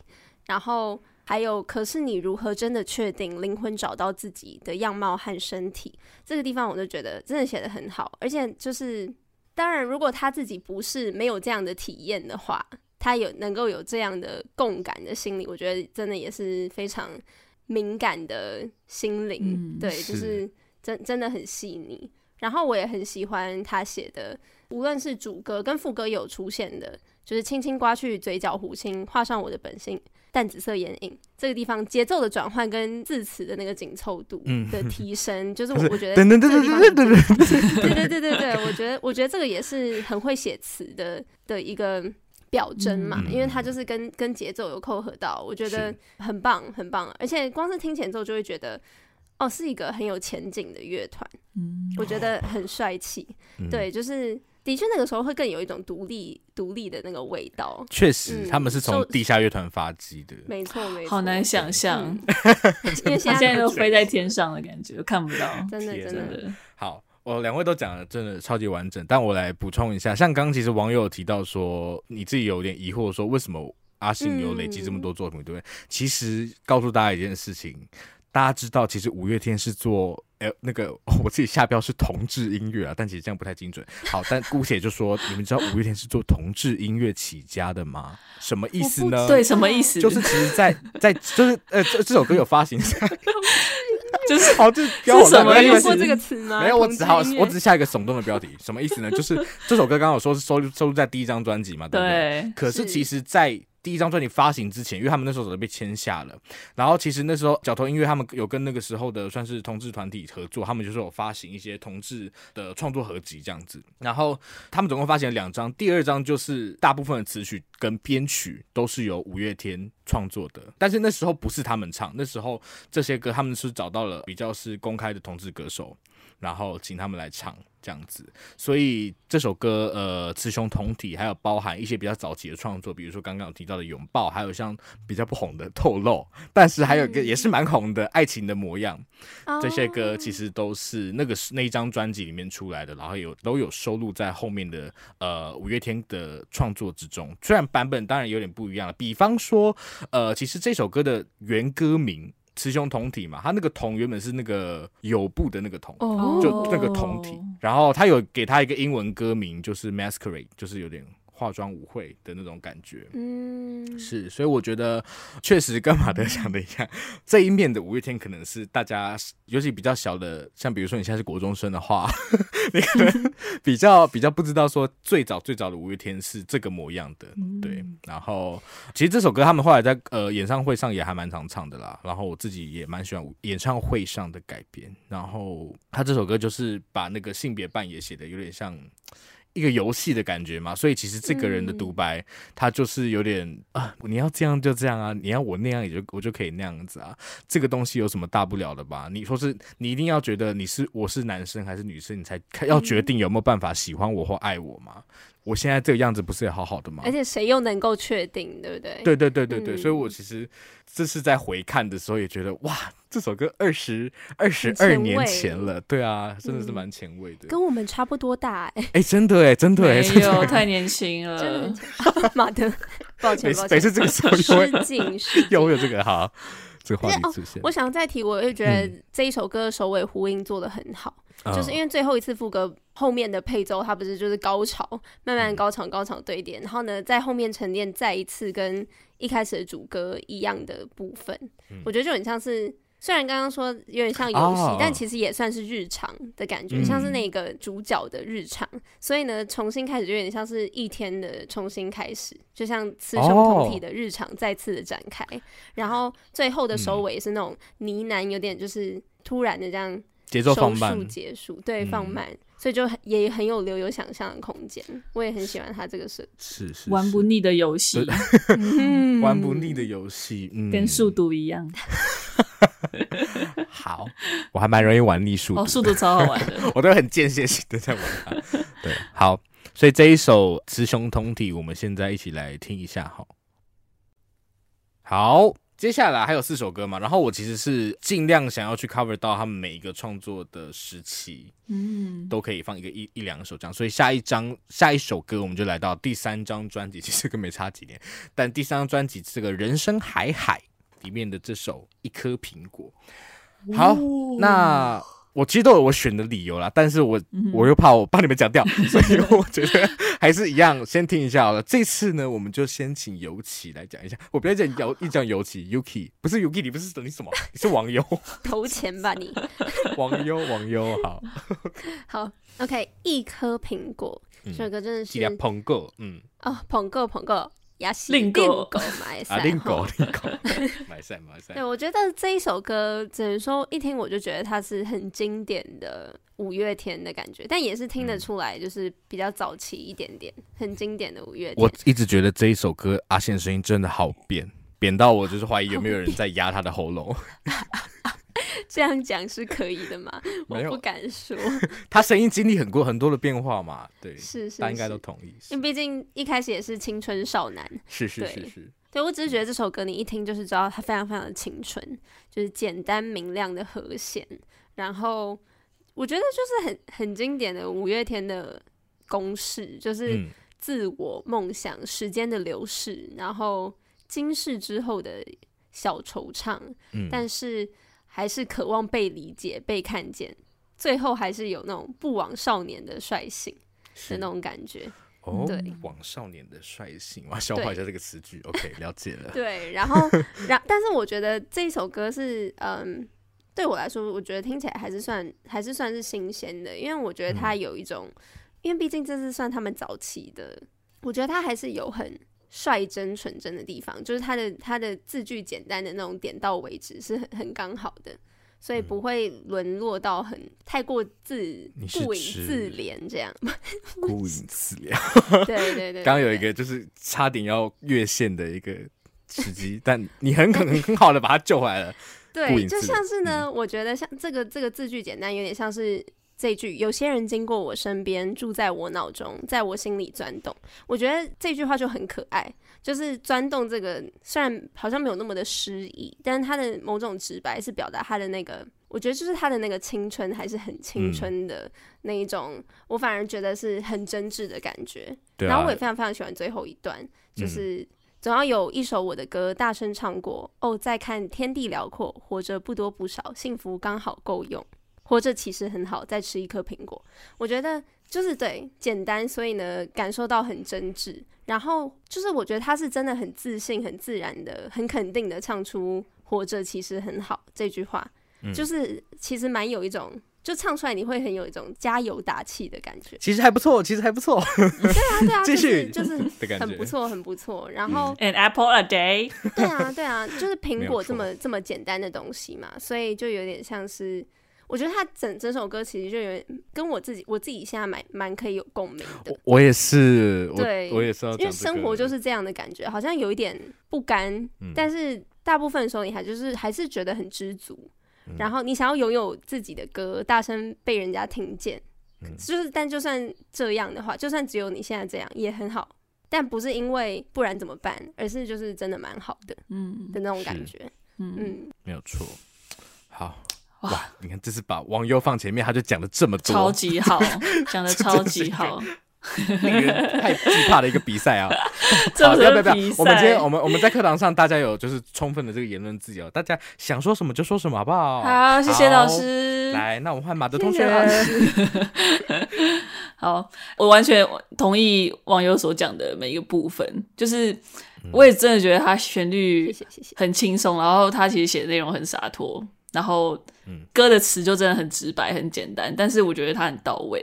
Speaker 2: 然后还有可是你如何真的确定灵魂找到自己的样貌和身体，这个地方我就觉得真的写得很好，而且就是。当然，如果他自己不是没有这样的体验的话，他有能够有这样的共感的心理，我觉得真的也是非常敏感的心灵。嗯、对，就是真真的很细腻。然后我也很喜欢他写的，无论是主歌跟副歌有出现的，就是轻轻刮去嘴角弧青，画上我的本性。淡紫色眼影，这个地方节奏的转换跟字词的那个紧凑度的 *laughs* 提升，嗯、就是我我觉得，对对对对对对，我觉得我觉得这个也是很会写词的的一个表征嘛，嗯、因为它就是跟跟节奏有扣合到，我觉得很棒很棒，而且光是听前奏就会觉得，哦，是一个很有前景的乐团，嗯、我觉得很帅气，嗯、对，就是。的确，那个时候会更有一种独立、独立的那个味道。
Speaker 1: 确实，嗯、他们是从地下乐团发迹的。
Speaker 2: 没错，没错。
Speaker 3: 好难想象，
Speaker 2: 嗯、*laughs* 因为现
Speaker 3: 在都 *laughs* 飞在天上的感觉，看不到。
Speaker 2: 真的，真的。
Speaker 1: 好，我两位都讲的真的超级完整，但我来补充一下，像刚刚其实网友有提到说，你自己有点疑惑，说为什么阿信有累积这么多作品，嗯、对不对？其实告诉大家一件事情，大家知道，其实五月天是做。哎，那个我自己下标是同志音乐啊，但其实这样不太精准。好，但姑且就说，你们知道五月天是做同志音乐起家的吗？什么意思呢？
Speaker 3: 对，什么意思？
Speaker 1: 就是其实在，在在就是呃，这这首歌有发行，*laughs*
Speaker 3: 就是
Speaker 1: 好，这
Speaker 3: 是什么意思？
Speaker 2: 这个词吗？
Speaker 1: 没有，我只好我只是下一个耸动的标题，什么意思呢？就是这首歌刚刚我说是收收录在第一张专辑嘛，对不对？对，可是其实，在第一张专辑发行之前，因为他们那时候早就被签下了，然后其实那时候角头音乐他们有跟那个时候的算是同志团体合作，他们就是有发行一些同志的创作合集这样子。然后他们总共发行了两张，第二张就是大部分的词曲跟编曲都是由五月天创作的，但是那时候不是他们唱，那时候这些歌他们是找到了比较是公开的同志歌手。然后请他们来唱这样子，所以这首歌呃，雌雄同体，还有包含一些比较早期的创作，比如说刚刚有提到的拥抱，还有像比较不红的透露，但是还有一个也是蛮红的爱情的模样，嗯、这些歌其实都是那个是那一张专辑里面出来的，然后有都有收录在后面的呃五月天的创作之中，虽然版本当然有点不一样了，比方说呃，其实这首歌的原歌名。雌雄同体嘛，他那个同原本是那个有布的那个同，oh. 就那个同体，然后他有给他一个英文歌名，就是 Masquerade，就是有点。化妆舞会的那种感觉，嗯，是，所以我觉得确实跟马德想的一样，*laughs* 这一面的五月天可能是大家，尤其比较小的，像比如说你现在是国中生的话，*laughs* 你可能比较比较不知道说最早最早的五月天是这个模样的，对。然后其实这首歌他们后来在呃演唱会上也还蛮常唱的啦，然后我自己也蛮喜欢演唱会上的改编，然后他这首歌就是把那个性别扮演写的有点像。一个游戏的感觉嘛，所以其实这个人的独白，嗯、他就是有点啊，你要这样就这样啊，你要我那样也就我就可以那样子啊，这个东西有什么大不了的吧？你说是你一定要觉得你是我是男生还是女生，你才要决定有没有办法喜欢我或爱我吗？我现在这个样子不是也好好的吗？
Speaker 2: 而且谁又能够确定，对不对？
Speaker 1: 对对对对对，嗯、所以我其实这是在回看的时候也觉得，哇，这首歌二十二十二年前了，对啊，真的是蛮前卫的、嗯，
Speaker 2: 跟我们差不多大哎、欸，
Speaker 1: 哎，真的哎，真的哎，
Speaker 3: 没有太年轻了，
Speaker 2: 马德，*laughs* *laughs* 抱歉抱歉，
Speaker 1: 每次这个时候又会
Speaker 2: 失敬，
Speaker 1: 又会有这个？哈。这个话题出现。
Speaker 2: 哦，我想再提，我也觉得这一首歌的首尾呼应做的很好，嗯，就是因为最后一次副歌后面的配奏，它不是就是高潮，慢慢高潮高潮堆叠，然后呢，在后面沉淀再一次跟一开始的主歌一样的部分，嗯，我觉得就很像是。虽然刚刚说有点像游戏，oh. 但其实也算是日常的感觉，嗯、像是那个主角的日常。所以呢，重新开始就有点像是一天的重新开始，就像雌雄同体的日常再次的展开。Oh. 然后最后的收尾是那种呢喃，有点就是突然的这样
Speaker 1: 节奏放慢。
Speaker 2: 结束，对，放慢，嗯、所以就也很有留有想象的空间。我也很喜欢他这个设计，
Speaker 1: 是是，是
Speaker 3: 玩不腻的游戏，
Speaker 1: 玩不腻的游戏，嗯，
Speaker 3: 跟速度一样。*laughs*
Speaker 1: 好，我还蛮容易玩腻数，
Speaker 3: 哦，速度超好玩的，*laughs*
Speaker 1: 我都很间歇性的在玩。它。对，好，所以这一首《雌雄同体》，我们现在一起来听一下。好，好，接下来还有四首歌嘛，然后我其实是尽量想要去 cover 到他们每一个创作的时期，嗯，都可以放一个一一两首这样。所以下一张下一首歌，我们就来到第三张专辑，其实跟没差几年，但第三张专辑这个人生海海。里面的这首一颗苹果，好，哦、那我其实都有我选的理由啦，但是我、嗯、我又怕我帮你们讲掉，*laughs* 所以我觉得还是一样，先听一下好了。这次呢，我们就先请尤其来讲一下。我不要讲尤，一讲尤其，*laughs* Yuki 不是 Yuki，你不是等你什么？你是网友
Speaker 2: 投钱吧你？
Speaker 1: 网友网友好，*laughs*
Speaker 2: 好，OK，一颗苹果，这首歌真的是
Speaker 1: 捧个，嗯，
Speaker 2: 哦，捧够捧个。也是
Speaker 3: 另狗 *laughs* *laughs*
Speaker 2: 买
Speaker 1: 赛，另狗另狗买赛买赛。
Speaker 2: 对，我觉得这一首歌只能说一听我就觉得它是很经典的五月天的感觉，但也是听得出来就是比较早期一点点，很经典的五月天。
Speaker 1: 我一直觉得这一首歌阿信声音真的好扁，扁到我就是怀疑有没有人在压他的喉咙。*laughs*
Speaker 2: 这样讲是可以的吗？*laughs* 我不敢说。*laughs*
Speaker 1: 他声音经历很多很多的变化嘛，对，
Speaker 2: 是是，
Speaker 1: 大家应该都同意。
Speaker 2: 因为毕竟一开始也是青春少男，
Speaker 1: 是是是是。
Speaker 2: 对，我只是觉得这首歌你一听就是知道它非常非常的青春，就是简单明亮的和弦，然后我觉得就是很很经典的五月天的公式，就是自我梦想、时间的流逝，然后惊世之后的小惆怅，嗯，但是。还是渴望被理解、被看见，最后还是有那种不枉少年的率性的那种感觉。
Speaker 1: 哦，枉少年的率性，我要消化一下这个词句。OK，*laughs* 了解了。
Speaker 2: 对，然后，然，但是我觉得这一首歌是，嗯，对我来说，我觉得听起来还是算，还是算是新鲜的，因为我觉得它有一种，嗯、因为毕竟这是算他们早期的，我觉得它还是有很。率真纯真的地方，就是他的他的字句简单的那种点到为止是很很刚好的，所以不会沦落到很太过自顾影自怜这样。
Speaker 1: 顾影自怜，*laughs*
Speaker 2: 对对对，对。
Speaker 1: 刚刚有一个就是差点要越线的一个时机，但你很可能很好的把他救回来了。
Speaker 2: 对，就像是呢，嗯、我觉得像这个这个字句简单，有点像是。这句有些人经过我身边，住在我脑中，在我心里钻动。我觉得这句话就很可爱，就是钻动这个，虽然好像没有那么的诗意，但是他的某种直白是表达他的那个，我觉得就是他的那个青春还是很青春的那一种，嗯、我反而觉得是很真挚的感觉。对啊、然后我也非常非常喜欢最后一段，就是总要有一首我的歌大声唱过。哦，再看天地辽阔，活着不多不少，幸福刚好够用。活着其实很好，再吃一颗苹果。我觉得就是对简单，所以呢感受到很真挚。然后就是我觉得他是真的很自信、很自然的、很肯定的唱出“活着其实很好”这句话，嗯、就是其实蛮有一种，就唱出来你会很有一种加油打气的感觉。
Speaker 1: 其实还不错，其实还不错。
Speaker 2: 对啊，对啊，*laughs* 继
Speaker 1: 续
Speaker 2: 就是很不错，很不错。然后、
Speaker 3: 嗯、An apple a day。*laughs*
Speaker 2: 对啊，对啊，就是苹果这么这么简单的东西嘛，所以就有点像是。我觉得他整整首歌其实就有点跟我自己，我自己现在蛮蛮可以有共鸣的。
Speaker 1: 我，我也是，
Speaker 2: 对，
Speaker 1: 我也是
Speaker 2: 因为生活就是这样的感觉，好像有一点不甘，嗯、但是大部分的时候你还就是还是觉得很知足。嗯、然后你想要拥有自己的歌，大声被人家听见，嗯、就是但就算这样的话，就算只有你现在这样也很好，但不是因为不然怎么办，而是就是真的蛮好的，嗯的那种感觉，嗯嗯，
Speaker 1: 没有错，好。哇！你看，这是把网友放前面，他就讲了这么多，
Speaker 3: 超级好，*laughs* 讲的超级好。
Speaker 1: 令人太惧怕的一个比赛啊！*laughs*
Speaker 3: 好
Speaker 1: 不要不要！
Speaker 3: 不要
Speaker 1: 我们今天我们我们在课堂上，大家有就是充分的这个言论自由，大家想说什么就说什么，好不好？
Speaker 3: 好，谢谢老师。
Speaker 1: 来，那我们换马德同学。*laughs*
Speaker 3: 好，我完全同意网友所讲的每一个部分，就是我也真的觉得他旋律很轻松，然后他其实写的内容很洒脱，然后歌的词就真的很直白、很简单，但是我觉得他很到位。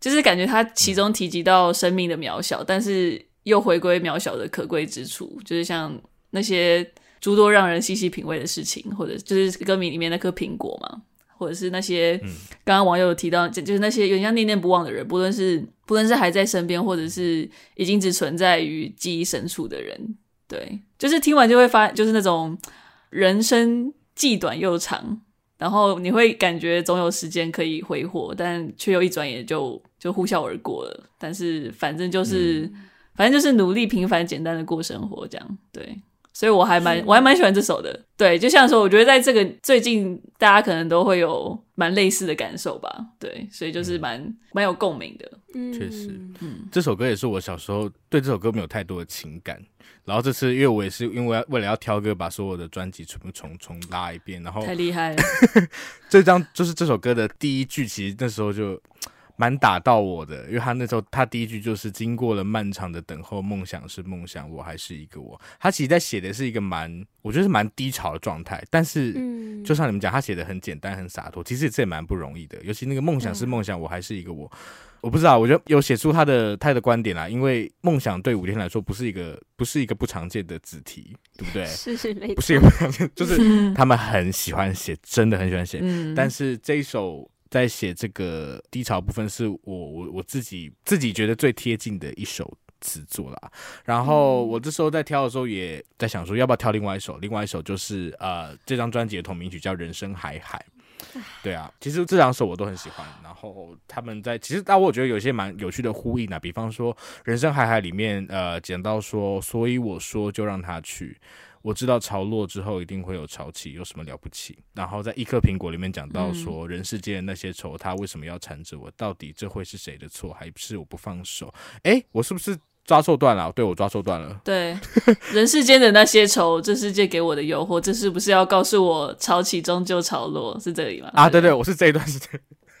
Speaker 3: 就是感觉他其中提及到生命的渺小，但是又回归渺小的可贵之处，就是像那些诸多让人细细品味的事情，或者就是歌名里面那颗苹果嘛，或者是那些刚刚网友提到，就是那些有点像念念不忘的人，不论是不论是还在身边，或者是已经只存在于记忆深处的人，对，就是听完就会发，就是那种人生既短又长。然后你会感觉总有时间可以挥霍，但却又一转眼就就呼啸而过了。但是反正就是，嗯、反正就是努力、平凡、简单的过生活，这样对。所以我还蛮我还蛮喜欢这首的。对，就像说，我觉得在这个最近，大家可能都会有蛮类似的感受吧。对，所以就是蛮、嗯、蛮有共鸣的。
Speaker 1: 嗯，确实，嗯，这首歌也是我小时候对这首歌没有太多的情感。然后这次，因为我也是因为为了要挑歌，把所有的专辑全部重重拉一遍。然后
Speaker 3: 太厉害了！*laughs*
Speaker 1: 这张就是这首歌的第一句，其实那时候就蛮打到我的，因为他那时候他第一句就是经过了漫长的等候，梦想是梦想，我还是一个我。他其实在写的是一个蛮，我觉得是蛮低潮的状态。但是，就像你们讲，他写的很简单，很洒脱。其实这也蛮不容易的，尤其那个梦想是梦想，我还是一个我。我不知道，我觉得有写出他的他的观点啦，因为梦想对五天来说不是一个不是一个不常见的子题，对不对？*laughs*
Speaker 2: 是是没错，
Speaker 1: 不是一个不常见，就是他们很喜欢写，真的很喜欢写。嗯，但是这一首在写这个低潮部分，是我我我自己自己觉得最贴近的一首词作啦。然后我这时候在挑的时候，也在想说要不要挑另外一首，另外一首就是呃这张专辑的同名曲叫《人生海海》。对啊，其实这两首我都很喜欢。然后他们在其实，但我觉得有些蛮有趣的呼应啊。比方说《人生海海》里面，呃，讲到说，所以我说就让他去。我知道潮落之后一定会有潮起，有什么了不起？然后在一颗苹果里面讲到说，人世间那些愁，他为什么要缠着我？到底这会是谁的错，还是我不放手？诶，我是不是？抓错段了，对，我抓错段了。
Speaker 3: 对，人世间的那些愁，这世界给我的诱惑，这是不是要告诉我潮起终究潮落？是这里吗？
Speaker 1: 啊，对对，我是这一段是这。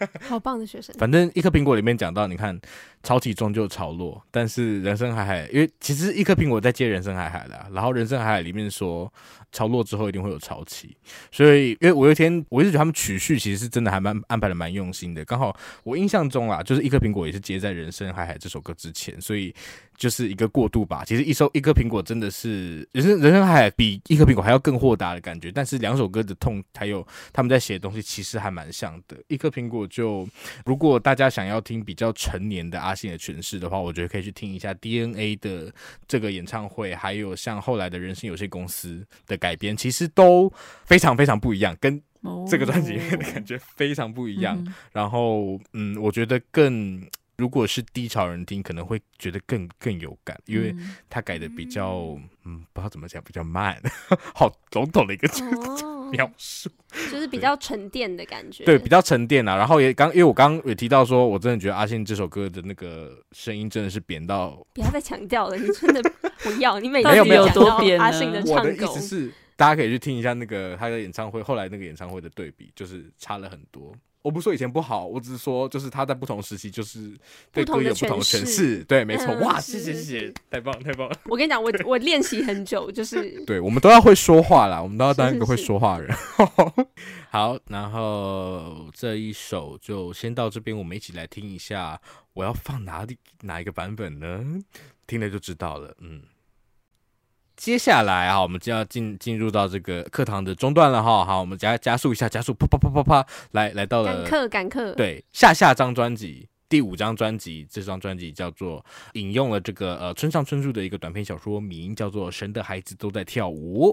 Speaker 1: *laughs*
Speaker 2: 好棒的学生。
Speaker 1: 反正一颗苹果里面讲到，你看潮起终究潮落，但是人生海海，因为其实一颗苹果在接人生海海的，然后人生海海里面说。潮落之后一定会有潮起，所以因为五月天，我一直觉得他们曲序其实是真的还蛮安排的蛮用心的。刚好我印象中啊，就是一颗苹果也是接在《人生海海》这首歌之前，所以就是一个过渡吧。其实一首一颗苹果真的是人生人生海海比一颗苹果还要更豁达的感觉，但是两首歌的痛还有他们在写的东西其实还蛮像的。一颗苹果就如果大家想要听比较成年的阿信的诠释的话，我觉得可以去听一下 DNA 的这个演唱会，还有像后来的人生有限公司的。改编其实都非常非常不一样，跟这个专辑的感觉非常不一样。Oh. 然后，嗯，我觉得更如果是低潮人听，可能会觉得更更有感，因为他改的比较，嗯，不知道怎么讲，比较慢，*laughs* 好笼统的一个描述，oh.
Speaker 2: 就是比较沉淀的感觉。
Speaker 1: 对，比较沉淀啊。然后也刚，因为我刚刚也提到说，我真的觉得阿信这首歌的那个声音真的是扁到，
Speaker 2: 不要再强调了，你真的。不要，你每
Speaker 3: 次 *laughs* 有多扁
Speaker 2: 阿信的唱
Speaker 1: 我的意思是，大家可以去听一下那个他的演唱会，后来那个演唱会的对比，就是差了很多。我不说以前不好，我只是说，就是他在不同时期，就是对歌有不同的诠释。对，没错。哇，谢谢谢谢，太棒太棒了。
Speaker 2: 我跟你讲，我我练习很久，就是 *laughs*
Speaker 1: 对，我们都要会说话啦，我们都要当一个会说话的人。*laughs* 好，然后这一首就先到这边，我们一起来听一下。我要放哪里哪一个版本呢？听了就知道了。嗯，接下来啊，我们就要进进入到这个课堂的中段了哈。好，我们加加速一下，加速，啪啪啪啪啪，来来到了
Speaker 2: 赶课赶课。
Speaker 1: 对，下下张专辑第五张专辑，这张专辑叫做引用了这个呃村上春树的一个短篇小说名，叫做《神的孩子都在跳舞》。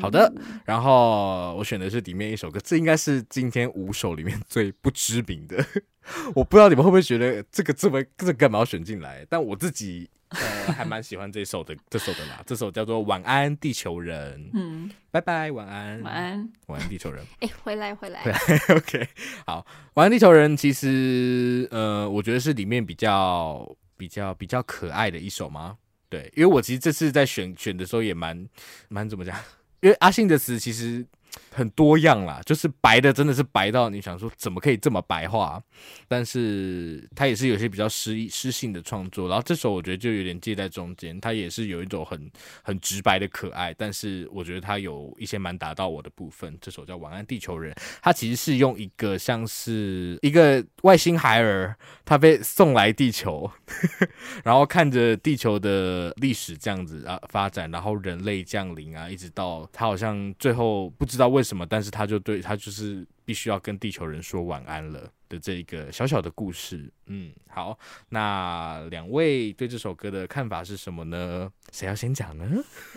Speaker 1: 好的，然后我选的是里面一首歌，这应该是今天五首里面最不知名的。*laughs* 我不知道你们会不会觉得这个这么这干嘛要选进来？但我自己呃还蛮喜欢这首的，这首的啦。这首叫做《晚安地球人》。嗯，拜拜，晚安，
Speaker 3: 晚安，
Speaker 1: 晚安地球人。
Speaker 2: 哎、欸，回来回来。
Speaker 1: 回来 *laughs* OK，好，晚安地球人。其实呃，我觉得是里面比较。比比较比较可爱的一首吗？对，因为我其实这次在选选的时候也蛮蛮怎么讲，因为阿信的词其实。很多样啦，就是白的真的是白到你想说怎么可以这么白话，但是他也是有些比较诗意诗性的创作，然后这首我觉得就有点介在中间，他也是有一种很很直白的可爱，但是我觉得他有一些蛮达到我的部分。这首叫《晚安地球人》，他其实是用一个像是一个外星孩儿，他被送来地球，*laughs* 然后看着地球的历史这样子啊发展，然后人类降临啊，一直到他好像最后不知道。为什么？但是他就对他就是必须要跟地球人说晚安了的这一个小小的故事。嗯，好，那两位对这首歌的看法是什么呢？谁要先讲呢？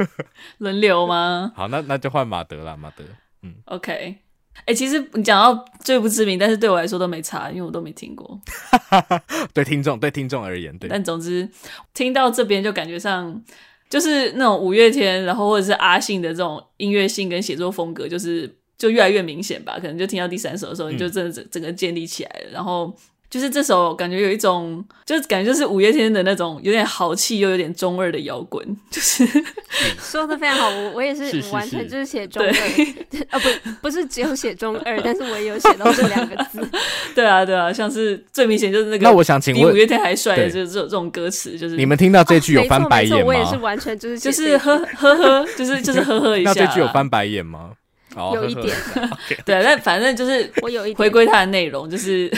Speaker 1: *laughs*
Speaker 3: 轮流吗？
Speaker 1: 好，那那就换马德了。马德，嗯
Speaker 3: ，OK。哎、欸，其实你讲到最不知名，但是对我来说都没差，因为我都没听过。*laughs*
Speaker 1: 对听众，对听众而言，对。
Speaker 3: 但总之听到这边就感觉上。就是那种五月天，然后或者是阿信的这种音乐性跟写作风格，就是就越来越明显吧。可能就听到第三首的时候，你就真的整整个建立起来了，嗯、然后。就是这首感觉有一种，就是感觉就是五月天的那种有点豪气又有点中二的摇滚，就是
Speaker 2: 说的非常好。我我也是完全就是写中二，啊不不是只有写中二，但是我也有写到这两个字。*laughs*
Speaker 3: 对啊对啊，像是最明显就是那个。
Speaker 1: 那我想请问，
Speaker 3: 比五月天还帅的就是这种这种歌词，就是
Speaker 1: 你们听到这句有翻白眼吗？
Speaker 2: 我也是完全就是
Speaker 3: 就是呵呵呵，就是 *laughs* 就是呵呵一下。
Speaker 1: 那这句有翻白眼吗？
Speaker 2: 有一点，*laughs*
Speaker 3: 对，但反正就是
Speaker 2: 我有一
Speaker 3: 回归它的内容，就是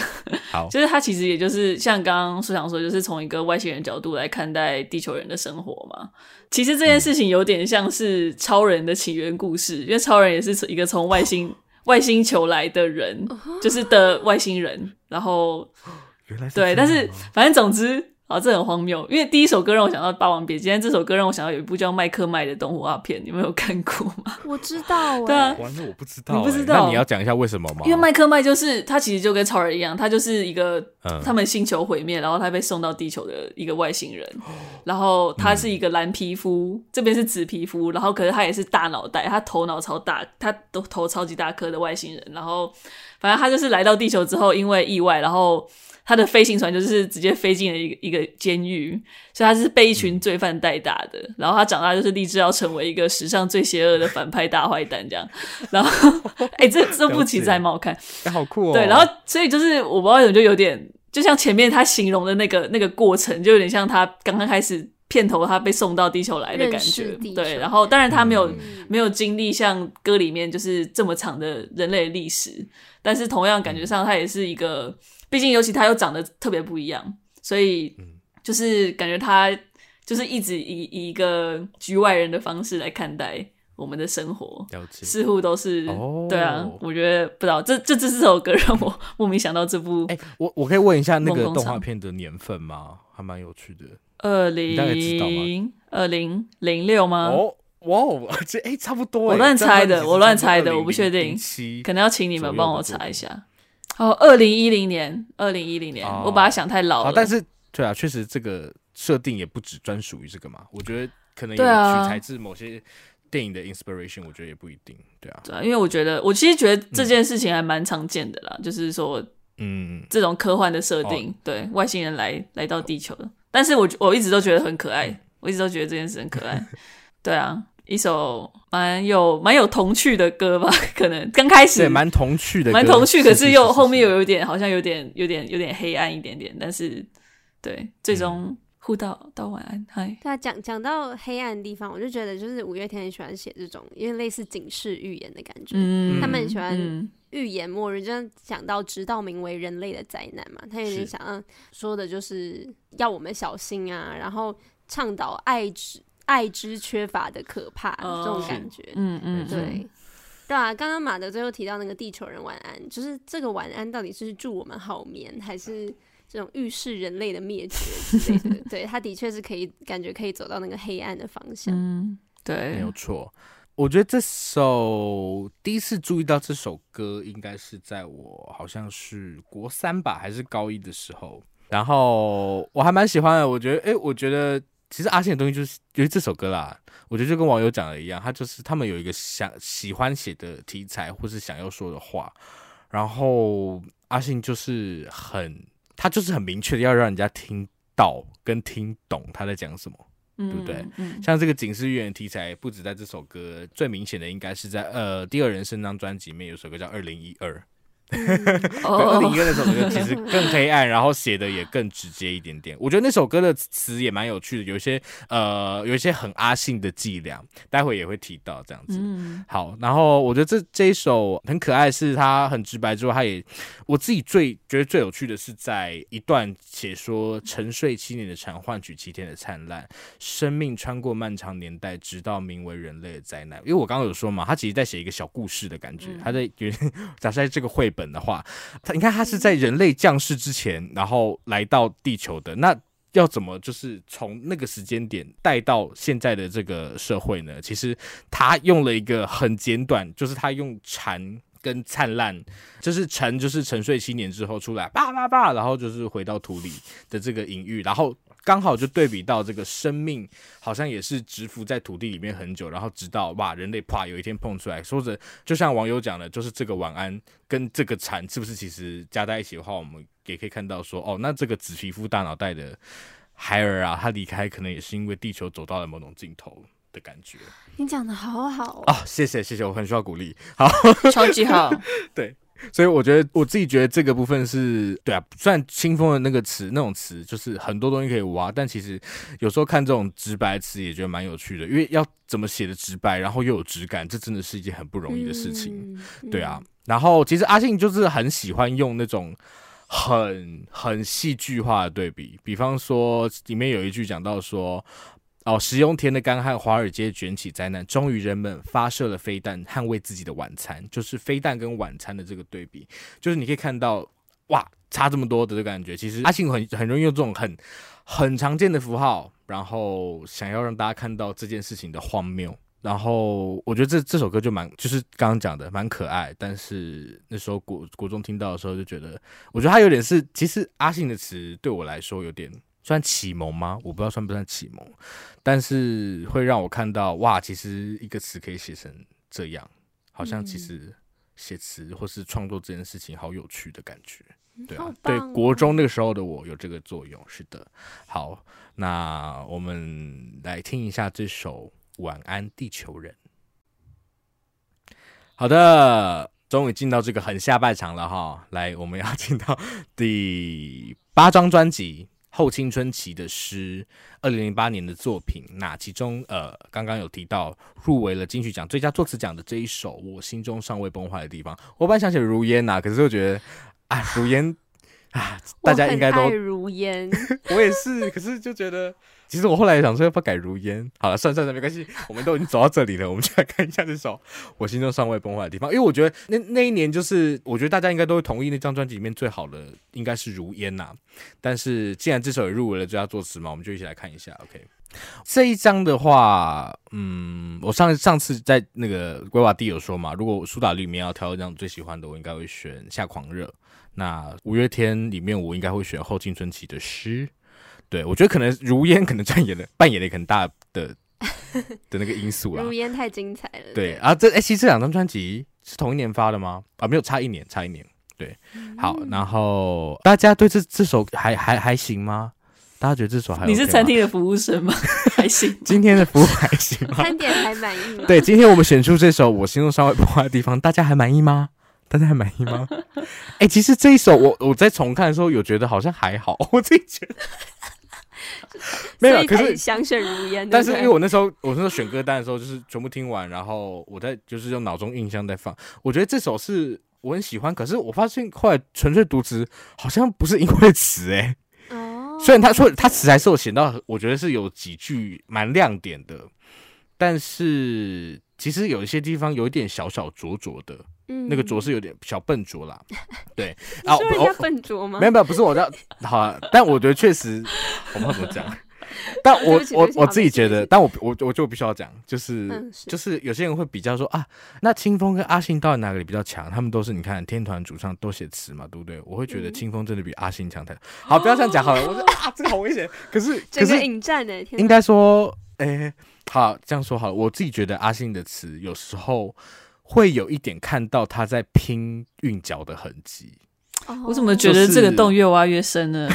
Speaker 1: 好，
Speaker 3: 就是他其实也就是像刚刚苏想说，就是从一个外星人角度来看待地球人的生活嘛。其实这件事情有点像是超人的起源故事，因为超人也是一个从外星外星球来的人，就是的外星人，然后对，但是反正总之。啊，这很荒谬，因为第一首歌让我想到《霸王别姬》，今天这首歌让我想到有一部叫《麦克麦》的动画片，你们有看过吗？*laughs*
Speaker 2: 我知道，*laughs*
Speaker 3: 对啊，
Speaker 1: 完了我不知道，
Speaker 3: 你不知道？
Speaker 1: 那你要讲一下为什么吗？
Speaker 3: 因为麦克麦就是他，其实就跟超人一样，他就是一个他们星球毁灭，然后他被送到地球的一个外星人，然后他是一个蓝皮肤，嗯、这边是紫皮肤，然后可是他也是大脑袋，他头脑超大，他都头超级大颗的外星人，然后反正他就是来到地球之后，因为意外，然后。他的飞行船就是直接飞进了一个一个监狱，所以他是被一群罪犯带大的。嗯、*laughs* 然后他长大就是立志要成为一个史上最邪恶的反派大坏蛋这样。*laughs* 然后，*laughs* 哎、欸，这这部其实还蛮好看，
Speaker 1: 好酷哦。
Speaker 3: 对，然后所以就是我不知道怎么就有点，就像前面他形容的那个那个过程，就有点像他刚刚开始片头他被送到地球来的感觉。对，然后当然他没有、嗯、没有经历像歌里面就是这么长的人类历史，但是同样感觉上他也是一个。毕竟，尤其他又长得特别不一样，所以就是感觉他就是一直以以一个局外人的方式来看待我们的生活，似乎都是、哦、对啊。我觉得不知道这这这四首歌让我莫名想到这部。
Speaker 1: 哎、欸，我我可以问一下那个动画片的年份吗？还蛮有趣的。
Speaker 3: 二零二零零六吗？
Speaker 1: 哦，哇哦，这哎差不多。
Speaker 3: 我乱猜的，我乱猜的，我不确定，可能要请你们帮我查一下。哦，二零一零年，二零一零年，哦、我把它想太老了。
Speaker 1: 但是，对啊，确实这个设定也不只专属于这个嘛。我觉得可能有取材自某些电影的 inspiration，我觉得也不一定。对啊，
Speaker 3: 对啊，因为我觉得，我其实觉得这件事情还蛮常见的啦，嗯、就是说，嗯，这种科幻的设定，哦、对外星人来来到地球的。但是我我一直都觉得很可爱，嗯、我一直都觉得这件事很可爱。*laughs* 对啊。一首蛮有蛮有童趣的歌吧，*laughs* 可能刚开始
Speaker 1: 对蛮童趣的，
Speaker 3: 蛮童趣，可是又后面又有点好像有点有点有点黑暗一点点，但是对，最终互道道晚安，嗨。
Speaker 2: 对啊，讲讲到黑暗的地方，我就觉得就是五月天很喜欢写这种，因为类似警示预言的感觉，嗯，他们很喜欢预言末日，就像讲到直到名为人类的灾难嘛，他有点想要说的就是要我们小心啊，然后倡导爱之。爱之缺乏的可怕，这种感觉，嗯嗯，对，对啊。刚刚马德最后提到那个地球人晚安，就是这个晚安到底是祝我们好眠，还是这种预示人类的灭绝之类的？*laughs* 对，他的确是可以感觉可以走到那个黑暗的方向。
Speaker 3: 嗯，对，
Speaker 1: 没有错。我觉得这首第一次注意到这首歌，应该是在我好像是国三吧，还是高一的时候。然后我还蛮喜欢的，我觉得，哎，我觉得。其实阿信的东西就是，因为这首歌啦，我觉得就跟网友讲的一样，他就是他们有一个想喜欢写的题材，或是想要说的话，然后阿信就是很，他就是很明确的要让人家听到跟听懂他在讲什么，对不对？嗯、像这个警示预言题材，不止在这首歌，最明显的应该是在呃第二人生那张专辑里面有首歌叫《二零一二》。二零一二那首歌其实更黑暗，然后写的也更直接一点点。我觉得那首歌的词也蛮有趣的，有一些呃，有一些很阿信的伎俩，待会也会提到这样子。嗯、好，然后我觉得这这一首很可爱，是它很直白之后，它也我自己最觉得最有趣的是在一段写说沉睡七年的蝉换取七天的灿烂，生命穿过漫长年代，直到名为人类的灾难。因为我刚刚有说嘛，他其实在写一个小故事的感觉，他在 *laughs* 假设在这个绘本。本的话，他你看，他是在人类降世之前，然后来到地球的。那要怎么就是从那个时间点带到现在的这个社会呢？其实他用了一个很简短，就是他用蝉跟灿烂，就是蝉就是沉睡七年之后出来，叭叭叭，然后就是回到土里的这个隐喻，然后。刚好就对比到这个生命，好像也是蛰伏在土地里面很久，然后直到哇，人类啪有一天碰出来，说着就像网友讲的，就是这个晚安跟这个蝉是不是其实加在一起的话，我们也可以看到说，哦，那这个紫皮肤大脑袋的孩儿啊，他离开可能也是因为地球走到了某种尽头的感觉。
Speaker 2: 你讲的好好啊，
Speaker 1: 哦，谢谢谢谢，我很需要鼓励，好，
Speaker 3: 超级好，
Speaker 1: 对。所以我觉得我自己觉得这个部分是对啊，虽然清风的那个词那种词就是很多东西可以挖，但其实有时候看这种直白词也觉得蛮有趣的，因为要怎么写的直白，然后又有质感，这真的是一件很不容易的事情，对啊。然后其实阿信就是很喜欢用那种很很戏剧化的对比，比方说里面有一句讲到说。哦，石油田的干旱，华尔街卷起灾难，终于人们发射了飞弹，捍卫自己的晚餐。就是飞弹跟晚餐的这个对比，就是你可以看到，哇，差这么多的这感觉。其实阿信很很容易用这种很很常见的符号，然后想要让大家看到这件事情的荒谬。然后我觉得这这首歌就蛮，就是刚刚讲的蛮可爱。但是那时候国国中听到的时候，就觉得，我觉得他有点是，其实阿信的词对我来说有点。算启蒙吗？我不知道算不算启蒙，但是会让我看到哇，其实一个词可以写成这样，好像其实写词或是创作这件事情好有趣的感觉，对啊，对，国中那个时候的我有这个作用，是的。好，那我们来听一下这首《晚安地球人》。好的，终于进到这个很下半场了哈，来，我们要 *laughs* 进到第八张专辑。后青春期的诗，二零零八年的作品。那其中，呃，刚刚有提到入围了金曲奖最佳作词奖的这一首《我心中尚未崩坏的地方》，我本来想写如烟呐，可是我觉得，啊，如烟啊，大家应该都
Speaker 2: 如烟，*laughs*
Speaker 1: 我也是，可是就觉得。其实我后来也想说要不改如烟，好了，算算算，没关系，我们都已经走到这里了，我们就来看一下这首 *laughs* 我心中尚未崩坏的地方，因为我觉得那那一年就是，我觉得大家应该都会同意那张专辑里面最好的应该是如烟呐。但是既然这首也入围了最佳作词嘛，我们就一起来看一下。OK，这一张的话，嗯，我上上次在那个规划地有说嘛，如果苏打绿里面要挑一张最喜欢的，我应该会选《夏狂热》。那五月天里面，我应该会选后青春期的诗。对，我觉得可能如烟可能扮演了扮演了一个很大的 *laughs* 的那个因素啦。
Speaker 2: 如烟太精彩了。
Speaker 1: 对啊，这哎，其实这两张专辑是同一年发的吗？啊，没有，差一年，差一年。对，嗯、好，然后大家对这这首还还还行吗？大家觉得这首还、OK、
Speaker 3: 你是餐厅的服务生吗？*laughs* 还行。
Speaker 1: 今天的服务还行吗？
Speaker 2: 餐点还满意吗？
Speaker 1: 对，今天我们选出这首我心中稍微不坏的地方，大家还满意吗？大家还满意吗？*laughs* 哎，其实这一首我我在重看的时候有觉得好像还好，我自己觉得。*laughs* 没有，可是
Speaker 2: 香选如烟。
Speaker 1: 但是因为我那时候，我那时候选歌单的时候，就是全部听完，然后我在就是用脑中印象在放。我觉得这首是我很喜欢，可是我发现后来纯粹读词，好像不是因为词哎。*laughs* 哦。虽然他说他词还是有写到，我觉得是有几句蛮亮点的，但是其实有一些地方有一点小小灼灼的。嗯，那个拙是有点小笨拙啦，*laughs* 对，
Speaker 2: 啊，你说人家笨拙吗？
Speaker 1: 没有没有，不是我这好啊，但我觉得确实，我不知道怎么讲，但我我我自己觉得，但我我我就必须要讲，就是就是有些人会比较说啊，那清风跟阿信到底哪个里比较强？他们都是你看天团主唱都写词嘛，对不对？我会觉得清风真的比阿信强太多。好，不要这样讲好了，我说啊，这个好危险。可是 *laughs* 可是
Speaker 2: 引战呢？
Speaker 1: 应该说，哎，好，这样说好了，我自己觉得阿信的词有时候。会有一点看到他在拼韵脚的痕迹，
Speaker 3: 我怎么觉得这个洞越挖越深呢？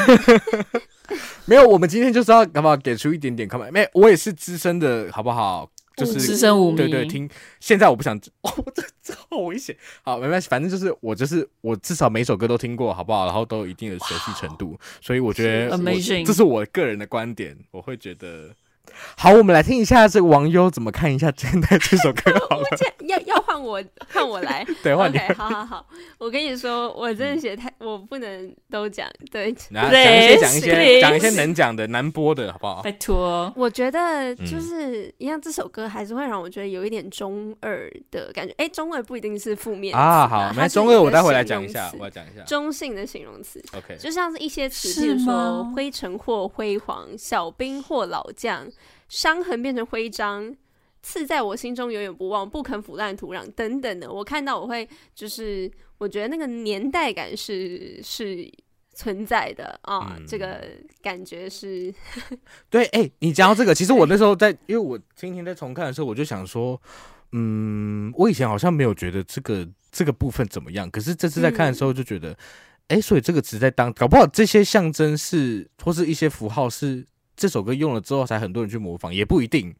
Speaker 3: *laughs*
Speaker 1: 没有，我们今天就是要，好不好？给出一点点看法。没，我也是资深的，好不好？就是
Speaker 3: 资深无名。
Speaker 1: 对对，听。现在我不想，*laughs* 哦，这这好危险。好，没关系，反正就是我，就是我，至少每首歌都听过，好不好？然后都有一定的熟悉程度，所以我觉得，Amazing，这是我个人的观点，我会觉得。好，我们来听一下这个王优怎么看一下现在这首歌。好了，*laughs*
Speaker 2: 要要换我换我来，*laughs*
Speaker 1: 对，换你。
Speaker 2: Okay, 好好好，我跟你说，我真的写太，我不能都讲，对，
Speaker 1: 讲一些讲一些讲一些能讲的难播的好不好？
Speaker 3: 拜托，
Speaker 2: 我觉得就是一样，这首歌还是会让我觉得有一点中二的感觉。哎、欸，中二不一定是负面
Speaker 1: 啊，好，那中二，我待会来讲一下，我要讲一下
Speaker 2: 中性的形容词。
Speaker 1: OK，
Speaker 2: 就像是一些词，比如说灰尘或辉煌，小兵或老将。伤痕变成徽章，刺在我心中永远不忘，不肯腐烂土壤等等的。我看到我会就是，我觉得那个年代感是是存在的啊，嗯、这个感觉是。*laughs*
Speaker 1: 对，哎、欸，你讲到这个，其实我 *laughs* 那时候在，因为我今天在重看的时候，我就想说，嗯，我以前好像没有觉得这个这个部分怎么样，可是这次在看的时候就觉得，哎、所以这个词在当，搞不好这些象征是或是一些符号是。这首歌用了之后，才很多人去模仿，也不一定。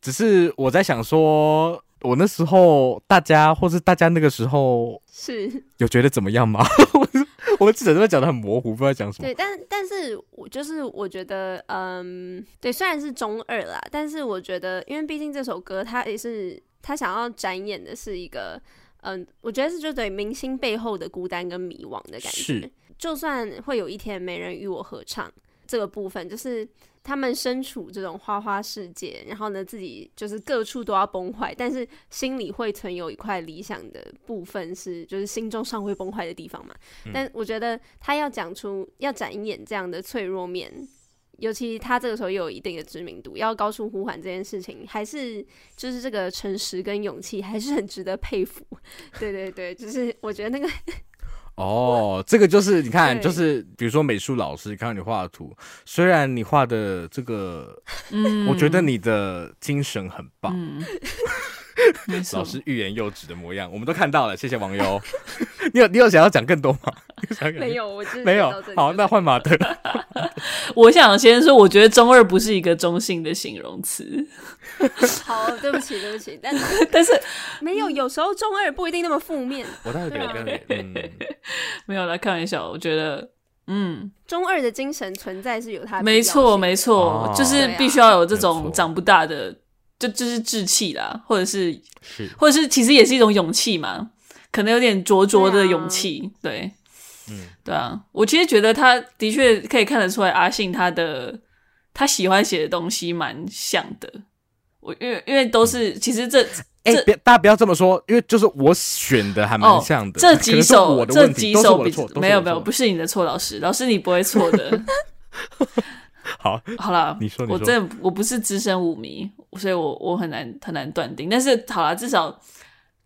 Speaker 1: 只是我在想说，我那时候大家，或是大家那个时候，
Speaker 2: 是
Speaker 1: 有觉得怎么样吗？*laughs* 我们记者都在讲的很模糊，不知道讲什么。
Speaker 2: 对，但但是我就是我觉得，嗯，对，虽然是中二啦，但是我觉得，因为毕竟这首歌，它也是他想要展演的是一个，嗯，我觉得是就对明星背后的孤单跟迷惘的感觉。
Speaker 1: 是，
Speaker 2: 就算会有一天没人与我合唱。这个部分就是他们身处这种花花世界，然后呢，自己就是各处都要崩坏，但是心里会存有一块理想的部分，是就是心中尚未崩坏的地方嘛。嗯、但我觉得他要讲出要展演这样的脆弱面，尤其他这个时候又有一定的知名度，要高处呼喊这件事情，还是就是这个诚实跟勇气，还是很值得佩服。*laughs* 对对对，就是我觉得那个。
Speaker 1: 哦，这个就是你看，就是比如说美术老师看到你画的图，虽然你画的这个，嗯，我觉得你的精神很棒。嗯 *laughs* *laughs* 老师欲言又止的模样，我们都看到了。谢谢网友。*laughs* 你有你有想要讲更多吗？
Speaker 2: 没有，我
Speaker 1: 没有。好，那换马特。*laughs*
Speaker 3: 我想先说，我觉得中二不是一个中性的形容词。
Speaker 2: 好，对不起，对不起，但是但是没有，有时候中二不一定那么负面。
Speaker 1: 我待会给我跟你，嗯，
Speaker 3: 没有来开玩笑。我觉得，嗯，
Speaker 2: 中二的精神存在是有它的，
Speaker 3: 没错，没错，就是必须要有这种长不大的。就就是志气啦，或者是，是，或者是其实也是一种勇气嘛，可能有点灼灼的勇气，对，啊、对，嗯，对啊，我其实觉得他的确可以看得出来，阿信他的他喜欢写的东西蛮像的，我因为因为都是、嗯、其实这哎，别、欸、大
Speaker 1: 家不要这么说，因为就是我选的还蛮像的，
Speaker 3: 哦、这几首这几首比没有没有不是你的错，老师老师你不会错的。*laughs*
Speaker 1: 好，
Speaker 3: 好了，
Speaker 1: 你说，你说，
Speaker 3: 我真的我不是资深舞迷，所以我我很难很难断定。但是好了，至少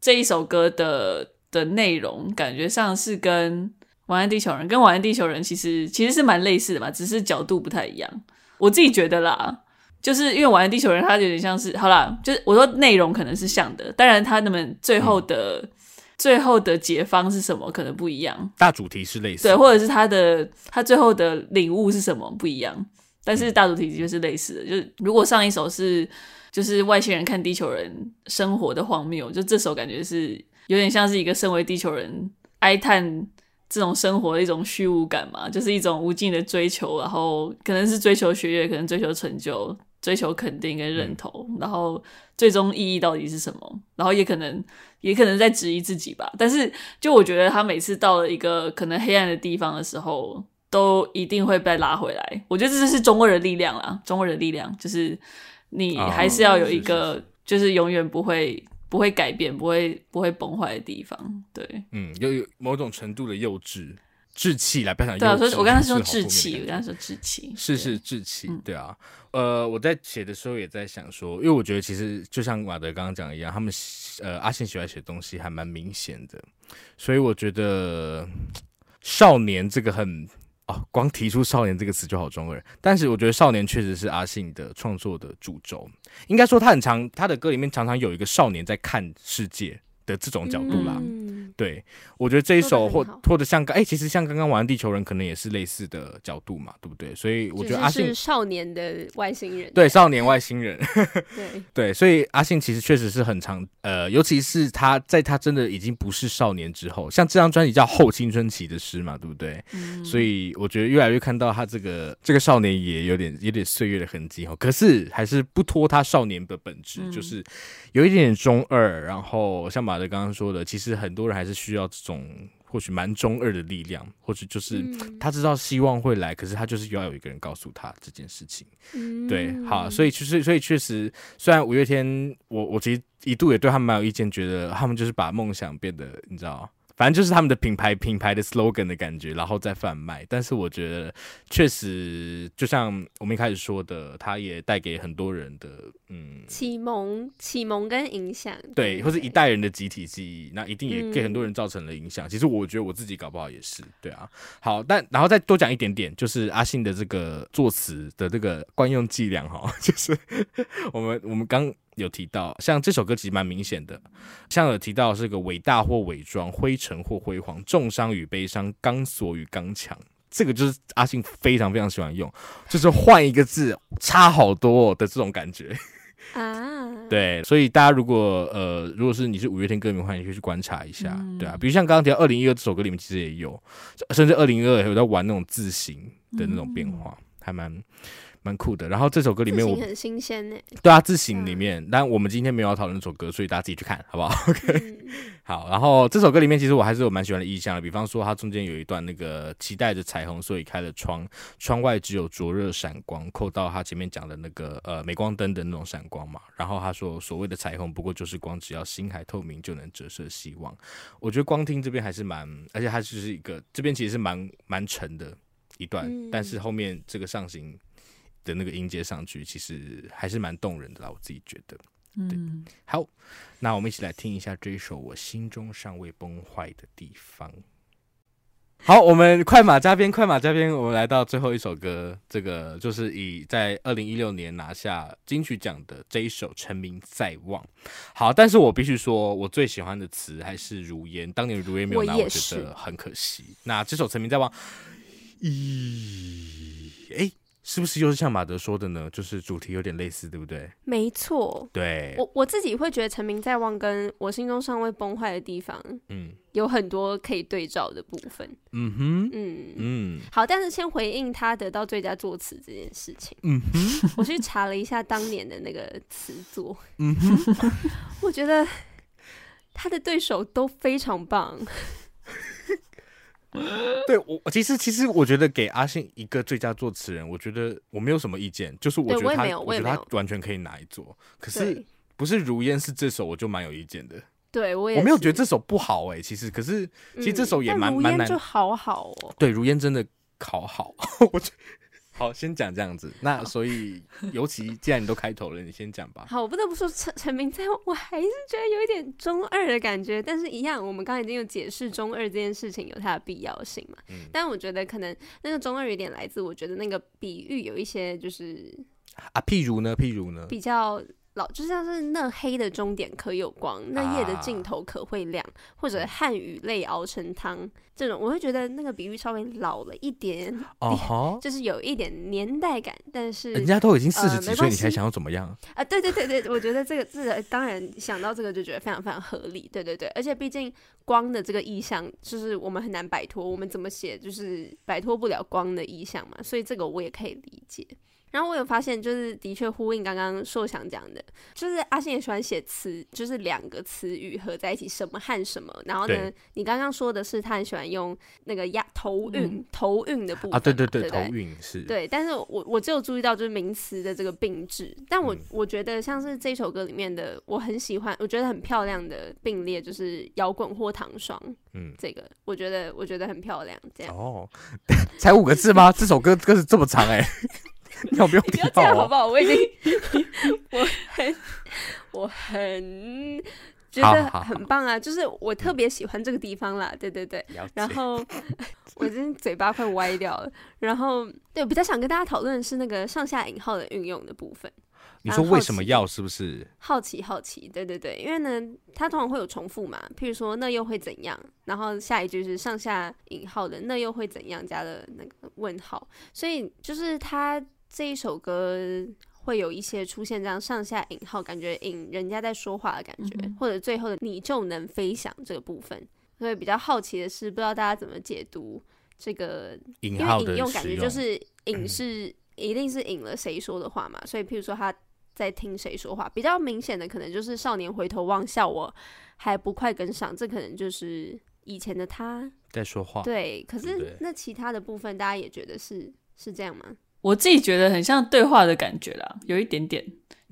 Speaker 3: 这一首歌的的内容感觉上是跟《晚安地球人》跟《晚安地球人》其实其实是蛮类似的嘛，只是角度不太一样。我自己觉得啦，就是因为《晚安地球人》它有点像是好啦，就是我说内容可能是像的，当然他们最后的、嗯、最后的解方是什么可能不一样，
Speaker 1: 大主题是类似，
Speaker 3: 对，或者是他的他最后的领悟是什么不一样。但是大主题就是类似的，就是如果上一首是就是外星人看地球人生活的荒谬，就这首感觉是有点像是一个身为地球人哀叹这种生活的一种虚无感嘛，就是一种无尽的追求，然后可能是追求学业，可能追求成就，追求肯定跟认同，然后最终意义到底是什么？然后也可能也可能在质疑自己吧。但是就我觉得他每次到了一个可能黑暗的地方的时候。都一定会被拉回来，我觉得这就是中二的力量啦。中二的力量就是你还是要有一个，就是永远不会不会改变、不会不会崩坏的地方。对，
Speaker 1: 嗯，有有某种程度的幼稚、志气来，不要讲幼稚。
Speaker 3: 对啊，所以我刚才说志气，我刚才说志气，
Speaker 1: 是是志气。对啊，呃，我在写的时候也在想说，因为我觉得其实就像马德刚刚讲的一样，他们呃阿信喜欢写东西还蛮明显的，所以我觉得少年这个很。哦，光提出“少年”这个词就好中二，但是我觉得“少年”确实是阿信的创作的主轴。应该说，他很常他的歌里面常常有一个少年在看世界的这种角度啦。嗯、
Speaker 2: 嗯，
Speaker 1: 对，我觉得这一首或或者像刚哎，其实像刚刚玩地球人，可能也是类似的角度嘛，对不对？所以我觉得阿信
Speaker 2: 是少年的外星人，
Speaker 1: 对，少年外星人，*laughs*
Speaker 2: 对
Speaker 1: 对，所以阿信其实确实是很长，呃，尤其是他在他真的已经不是少年之后，像这张专辑叫后青春期的诗嘛，对不对？嗯，所以我觉得越来越看到他这个这个少年也有点有点岁月的痕迹哦，可是还是不脱他少年的本质，嗯、就是有一点点中二，然后像刚刚说的，其实很多人还是需要这种。或许蛮中二的力量，或许就是他知道希望会来，嗯、可是他就是要有一个人告诉他这件事情。嗯、对，好，所以其实，所以确实，虽然五月天，我我其实一度也对他们蛮有意见，觉得他们就是把梦想变得，你知道。反正就是他们的品牌品牌的 slogan 的感觉，然后再贩卖。但是我觉得，确实就像我们一开始说的，它也带给很多人的嗯
Speaker 2: 启蒙、启蒙跟影
Speaker 1: 响，对，或是一代人的集体记忆，那一定也给很多人造成了影响。嗯、其实我觉得我自己搞不好也是，对啊。好，但然后再多讲一点点，就是阿信的这个作词的这个惯用伎俩哈，*laughs* 就是我们我们刚。有提到，像这首歌其实蛮明显的，像有提到是个伟大或伪装、灰尘或辉煌、重伤与悲伤、钢索与刚强，这个就是阿信非常非常喜欢用，就是换一个字差好多的这种感觉啊。*laughs* 对，所以大家如果呃，如果是你是五月天歌迷的话，你可以去观察一下，嗯、对啊，比如像刚刚提到二零一二这首歌里面其实也有，甚至二零一二有在玩那种字形的那种变化，嗯、还蛮。蛮酷的，然后这首歌里面我
Speaker 2: 很新鲜呢。
Speaker 1: 对啊，自行里面，但我们今天没有要讨论这首歌，所以大家自己去看好不 *laughs* 好？OK，、嗯、好。然后这首歌里面，其实我还是有蛮喜欢的意象的，比方说它中间有一段那个期待着彩虹，所以开了窗，窗外只有灼热闪光，扣到他前面讲的那个呃镁光灯的那种闪光嘛。然后他说所谓的彩虹不过就是光，只要心还透明就能折射希望。我觉得光听这边还是蛮，而且它就是一个这边其实是蛮蛮沉的一段，嗯、但是后面这个上行。的那个音阶上去，其实还是蛮动人的啦，我自己觉得。对，嗯、好，那我们一起来听一下这一首《我心中尚未崩坏的地方》。好，我们快马加鞭，快马加鞭，我们来到最后一首歌，这个就是以在二零一六年拿下金曲奖的这一首《成名在望》。好，但是我必须说，我最喜欢的词还是如烟，当年如烟没有拿，我，我觉得很可惜。那这首《成名在望》，咦，哎。是不是又是像马德说的呢？就是主题有点类似，对不对？
Speaker 2: 没错，
Speaker 1: 对
Speaker 2: 我我自己会觉得“成名在望”跟我心中尚未崩坏的地方，嗯，有很多可以对照的部分。嗯哼，嗯嗯。好，但是先回应他得到最佳作词这件事情。嗯哼，我去查了一下当年的那个词作。嗯哼，*laughs* 我觉得他的对手都非常棒。*laughs*
Speaker 1: 对我其实其实我觉得给阿信一个最佳作词人，我觉得我没有什么意见，就是我觉得他我，我觉得他完全可以拿一座。可是不是如烟是这首，我就蛮有意见的。
Speaker 2: 对我也
Speaker 1: 我没有觉得这首不好哎、欸，其实可是其实这首也蛮蛮、嗯、难，
Speaker 2: 就好好哦。
Speaker 1: 对，如烟真的好好，*laughs* 我觉得。好，先讲这样子。那所以，尤其既然你都开头了，你先讲吧。
Speaker 2: 好，我不得不说，陈陈明在，我还是觉得有一点中二的感觉。但是，一样，我们刚才已经有解释中二这件事情有它的必要性嘛。嗯。但我觉得可能那个中二有点来自，我觉得那个比喻有一些就是
Speaker 1: 啊，譬如呢，譬如呢，
Speaker 2: 比较。老就像是那黑的终点可有光，那夜的尽头可会亮，啊、或者汗与泪熬成汤这种，我会觉得那个比喻稍微老了一点，*laughs* 哦哈就是有一点年代感。但是
Speaker 1: 人家都已经四十几岁，你还想要怎么样
Speaker 2: 啊？*laughs* 对对对对，我觉得这个这个当然想到这个就觉得非常非常合理。对对对，而且毕竟光的这个意象就是我们很难摆脱，我们怎么写就是摆脱不了光的意象嘛，所以这个我也可以理解。然后我有发现，就是的确呼应刚刚硕想讲的，就是阿信也喜欢写词，就是两个词语合在一起，什么和什么。然后呢，你刚刚说的是他很喜欢用那个押头韵，嗯、头韵的部分啊，
Speaker 1: 对对对，
Speaker 2: 对
Speaker 1: 对头韵是。
Speaker 2: 对，但是我我只有注意到就是名词的这个并置，但我、嗯、我觉得像是这首歌里面的，我很喜欢，我觉得很漂亮的并列就是摇滚或糖霜，嗯，这个我觉得我觉得很漂亮，这样
Speaker 1: 哦，*laughs* 才五个字吗？这首歌歌是这么长哎、欸。*laughs* *laughs* 你要不要听？
Speaker 2: 不要这样好不好？我已经，*laughs* 我很，我很觉得很棒啊！就是我特别喜欢这个地方啦，对对对。然后 *laughs* 我已经嘴巴快歪掉了。然后对，我比较想跟大家讨论的是那个上下引号的运用的部分。
Speaker 1: 你说为什么要？是不是
Speaker 2: 好奇好奇？对对对，因为呢，它通常会有重复嘛。譬如说，那又会怎样？然后下一句是上下引号的，那又会怎样？加了那个问号，所以就是它这一首歌会有一些出现这样上下引号，感觉引人家在说话的感觉，嗯、或者最后的你就能飞翔这个部分。所以比较好奇的是，不知道大家怎么解读这个引号的引用，感觉就是引是、嗯、一定是引了谁说的话嘛？所以譬如说他在听谁说话，比较明显的可能就是少年回头望，笑我还不快跟上，这可能就是以前的他
Speaker 1: 在说话。
Speaker 2: 对，可是那其他的部分，大家也觉得是是这样吗？
Speaker 3: 我自己觉得很像对话的感觉啦，有一点点，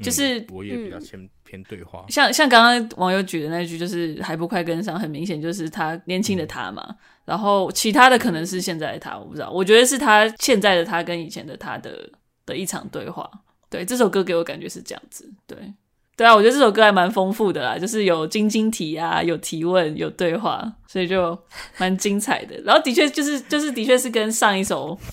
Speaker 3: 就是、
Speaker 1: 嗯、我也比较偏偏对话。
Speaker 3: 像像刚刚网友举的那句，就是还不快跟上，很明显就是他年轻的他嘛。嗯、然后其他的可能是现在的他，我不知道。我觉得是他现在的他跟以前的他的的一场对话。对，这首歌给我感觉是这样子。对，对啊，我觉得这首歌还蛮丰富的啦，就是有晶晶体啊，有提问，有对话，所以就蛮精彩的。然后的确就是就是的确是跟上一首。*laughs*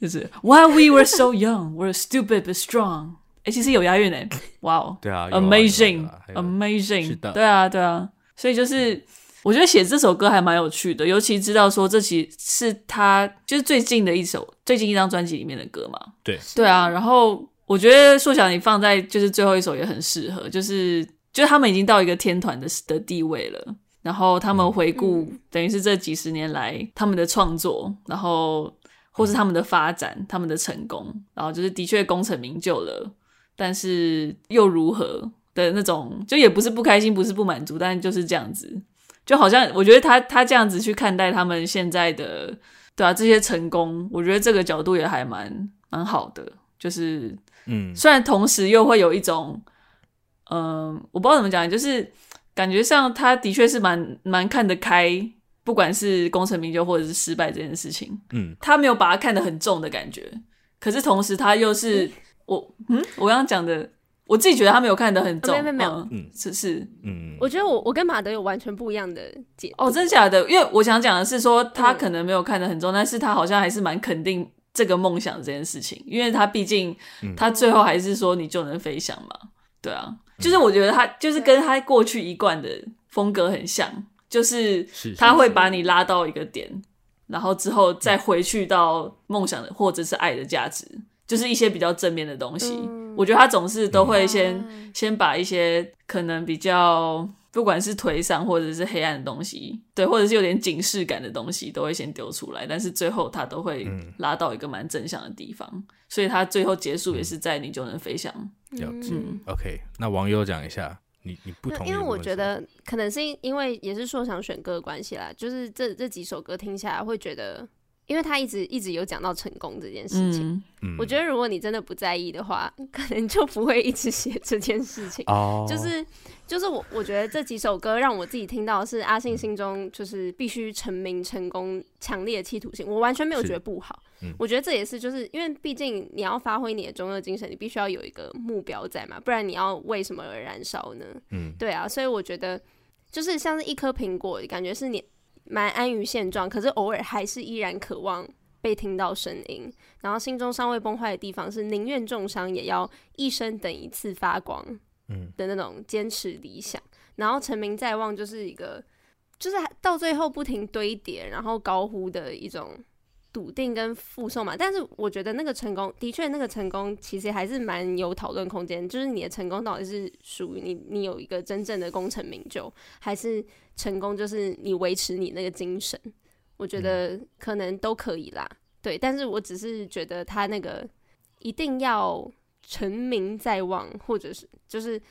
Speaker 3: 就是 While we were so young, we're stupid but strong。哎，其实有押韵哎，哇哦，
Speaker 1: 对啊
Speaker 3: ，amazing，amazing，对啊，对啊。所以就是我觉得写这首歌还蛮有趣的，尤其知道说这其是他就是最近的一首最近一张专辑里面的歌嘛。
Speaker 1: 对，
Speaker 3: 对啊。然后我觉得硕想你放在就是最后一首也很适合，就是就是他们已经到一个天团的的地位了，然后他们回顾、嗯、等于是这几十年来他们的创作，然后。或是他们的发展，他们的成功，然后就是的确功成名就了，但是又如何的那种，就也不是不开心，不是不满足，但就是这样子，就好像我觉得他他这样子去看待他们现在的，对啊，这些成功，我觉得这个角度也还蛮蛮好的，就是嗯，虽然同时又会有一种，嗯、呃，我不知道怎么讲，就是感觉上他的确是蛮蛮看得开。不管是功成名就或者是失败这件事情，嗯，他没有把它看得很重的感觉，可是同时他又是、嗯、我，嗯，我刚刚讲的，我自己觉得他没有看得很重，没有没有，嗯，是是，嗯，
Speaker 2: 我觉得我我跟马德有完全不一样的解。
Speaker 3: 哦，真的假的？因为我想讲的是说，他可能没有看得很重，嗯、但是他好像还是蛮肯定这个梦想这件事情，因为他毕竟他最后还是说你就能飞翔嘛，对啊，就是我觉得他就是跟他过去一贯的风格很像。就是他会把你拉到一个点，是是是，然后之后再回去到梦想的或者是爱的价值，就是一些比较正面的东西。嗯、我觉得他总是都会先、嗯、先把一些可能比较不管是颓丧或者是黑暗的东西，对，或者是有点警示感的东西，都会先丢出来。但是最后他都会拉到一个蛮正向的地方，嗯、所以他最后结束也是在你就能飞翔。
Speaker 1: 了解、嗯、OK，那网友讲一下。你你不同意？
Speaker 2: 因为我觉得可能是因为也是说想选歌的关系啦，就是这这几首歌听起来会觉得，因为他一直一直有讲到成功这件事情。嗯，我觉得如果你真的不在意的话，可能就不会一直写这件事情。哦，就是就是我我觉得这几首歌让我自己听到是阿信心中就是必须成名成功强烈的企图心，我完全没有觉得不好。我觉得这也是，就是因为毕竟你要发挥你的中二精神，你必须要有一个目标在嘛，不然你要为什么而燃烧呢？嗯，对啊，所以我觉得就是像是一颗苹果，感觉是你蛮安于现状，可是偶尔还是依然渴望被听到声音，然后心中尚未崩坏的地方是宁愿重伤也要一生等一次发光，嗯的那种坚持理想，然后成名在望就是一个就是到最后不停堆叠，然后高呼的一种。笃定跟附送嘛，但是我觉得那个成功的确，那个成功其实还是蛮有讨论空间。就是你的成功到底是属于你，你有一个真正的功成名就，还是成功就是你维持你那个精神？我觉得可能都可以啦。对，但是我只是觉得他那个一定要成名在望，或者是就是。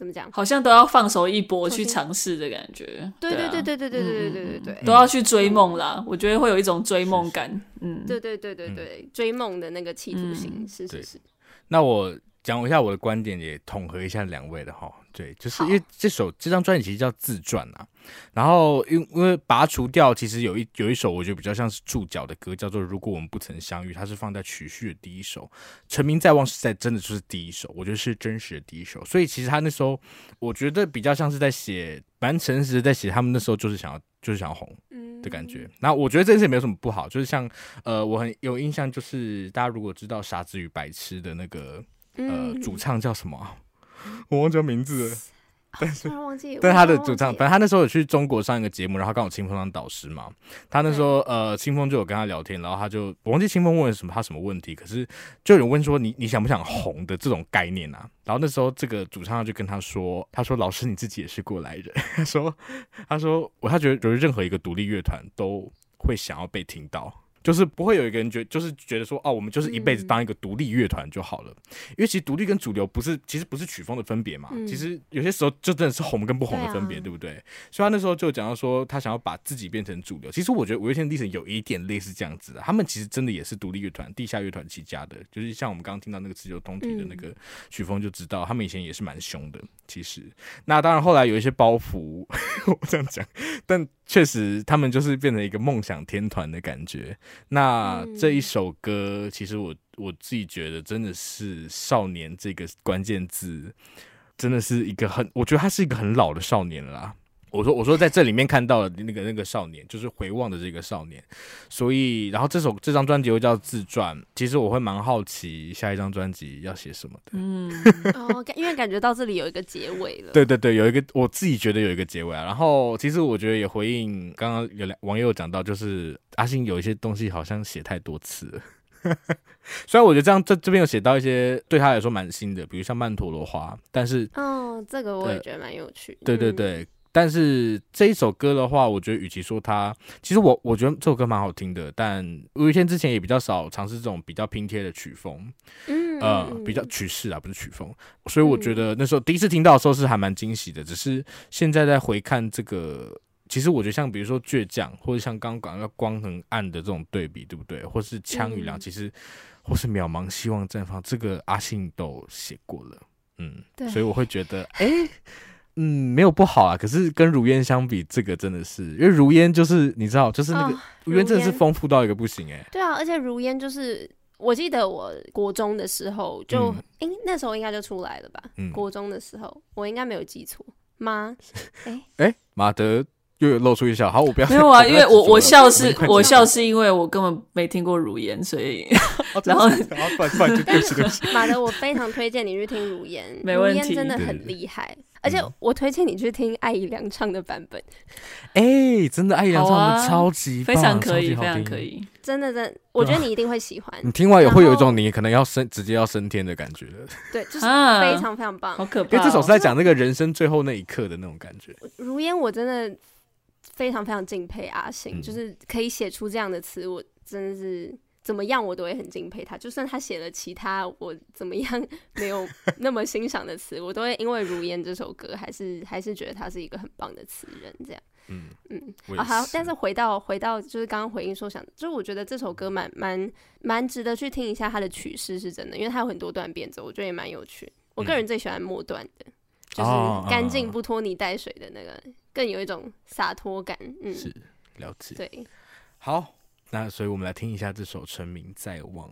Speaker 2: 怎么讲？
Speaker 3: 好像都要放手一搏去尝试的感觉。
Speaker 2: 对对对对对对对对对对对，
Speaker 3: 都要去追梦啦！我觉得会有一种追梦感。嗯，
Speaker 2: 对对对对对，追梦的那个企图心，是是是。
Speaker 1: 那我讲一下我的观点，也统合一下两位的哈。对，就是因为这首这张专辑其实叫自传啊。然后因因为拔除掉，其实有一有一首我觉得比较像是注脚的歌，叫做《如果我们不曾相遇》，它是放在曲序的第一首。成名在望是在真的就是第一首，我觉得是真实的第一首。所以其实他那时候我觉得比较像是在写，蛮诚实的在写，他们那时候就是想要就是想要红的感觉。那我觉得这件事也没有什么不好，就是像呃我很有印象，就是大家如果知道《傻子与白痴》的那个呃主唱叫什么？*laughs* 我忘记名字了，但是 *laughs* 但是他的主唱，反正他那时候有去中国上一个节目，然后刚好清风当导师嘛，他那时候呃清风就有跟他聊天，然后他就我忘记清风问了什么他什么问题，可是就有人问说你你想不想红的这种概念啊，然后那时候这个主唱就跟他说，他说老师你自己也是过来人，*laughs* 他说他说我他觉得觉得任何一个独立乐团都会想要被听到。就是不会有一个人觉，就是觉得说，哦，我们就是一辈子当一个独立乐团就好了。嗯、因为其实独立跟主流不是，其实不是曲风的分别嘛。嗯、其实有些时候就真的是红跟不红的分别，对，啊、对不对？所以他那时候就讲到说，他想要把自己变成主流。其实我觉得五月天的历程有一点类似这样子的，他们其实真的也是独立乐团、地下乐团起家的。就是像我们刚刚听到那个自由通体的那个曲风，就知道、嗯、他们以前也是蛮凶的。其实，那当然后来有一些包袱，*laughs* 我这样讲，但确实他们就是变成一个梦想天团的感觉。那这一首歌，其实我我自己觉得真的是“少年”这个关键字，真的是一个很，我觉得他是一个很老的少年了啦。我说，我说，在这里面看到了那个那个少年，就是回望的这个少年。所以，然后这首这张专辑又叫自传。其实我会蛮好奇下一张专辑要写什么的。嗯，*laughs*
Speaker 2: 哦，因为感觉到这里有一个结尾了。
Speaker 1: 对对对，有一个我自己觉得有一个结尾啊。然后，其实我觉得也回应刚刚有两网友讲到，就是阿信有一些东西好像写太多次了。*laughs* 虽然我觉得这样这这边有写到一些对他来说蛮新的，比如像曼陀罗花，但是
Speaker 2: 哦，这个我也觉得蛮有趣。
Speaker 1: 对对对。嗯但是这一首歌的话，我觉得与其说它，其实我我觉得这首歌蛮好听的。但五月天之前也比较少尝试这种比较拼贴的曲风，嗯，呃，比较曲式啊，不是曲风。所以我觉得那时候第一次听到的时候是还蛮惊喜的。只是现在在回看这个，其实我觉得像比如说倔强，或者像刚刚讲到光很暗的这种对比，对不对？或是枪与梁，其实或是渺茫希望绽放，这个阿信都写过了，嗯，对，所以我会觉得，哎、欸。嗯，没有不好啊，可是跟如烟相比，这个真的是，因为如烟就是你知道，就是那个、哦、如烟真的是丰富到一个不行哎、欸。
Speaker 2: 对啊，而且如烟就是，我记得我国中的时候就，哎、嗯欸，那时候应该就出来了吧？嗯、国中的时候，我应该没有记错吗？哎哎、欸，
Speaker 1: 马德。又有露出一笑，好，我不要。
Speaker 3: 没有啊，*laughs* 因为我我笑是，我笑是因为我根本没听过如烟，所以然后
Speaker 2: 马德，我非常推荐你去听如烟，
Speaker 3: 如烟
Speaker 2: 真的很厉害，而且我推荐你去听艾怡良唱的版本，
Speaker 1: 哎，真的艾怡良唱的超级
Speaker 3: 非常可以，非常可以，
Speaker 2: 真的真，我觉得你一定会喜欢，
Speaker 1: 你听完也会有一种你可能要升直接要升天的感觉。的，
Speaker 2: 对，就是非常非常棒，
Speaker 3: 好可怕，
Speaker 1: 因为这首是在讲那个人生最后那一刻的那种感觉，
Speaker 2: 如烟我真的。非常非常敬佩阿信，嗯、就是可以写出这样的词，我真的是怎么样我都会很敬佩他。就算他写了其他我怎么样没有那么欣赏的词，我都会因为《如烟》这首歌，还是 *laughs* 还是觉得他是一个很棒的词人。这样，嗯嗯，好，好。但是回到回到就是刚刚回应说想，就是我觉得这首歌蛮蛮蛮值得去听一下它的曲式是真的，因为它有很多段变奏，我觉得也蛮有趣。我个人最喜欢末段的。嗯就是干净不拖泥带水的那个，更有一种洒脱感。嗯，
Speaker 1: 是了解。
Speaker 2: 对，
Speaker 1: 好，那所以我们来听一下这首《成名在望》。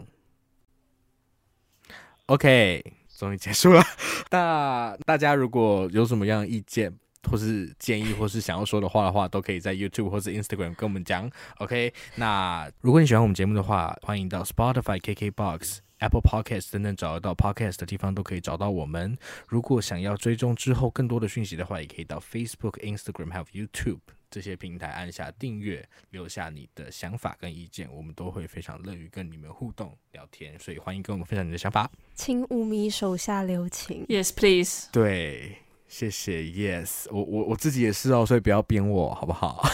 Speaker 1: OK，终于结束了。*laughs* 那大家如果有什么样的意见，或是建议，或是想要说的话的话，都可以在 YouTube 或是 Instagram 跟我们讲。OK，那如果你喜欢我们节目的话，欢迎到 Spotify、KKBox。Apple Podcast 等等找得到 Podcast 的地方都可以找到我们。如果想要追踪之后更多的讯息的话，也可以到 Facebook、Instagram 还有 YouTube 这些平台按下订阅，留下你的想法跟意见，我们都会非常乐于跟你们互动聊天。所以欢迎跟我们分享你的想法。
Speaker 2: 请五米手下留情。
Speaker 3: Yes, please。
Speaker 1: 对，谢谢。Yes，我我我自己也是哦，所以不要编我好不好？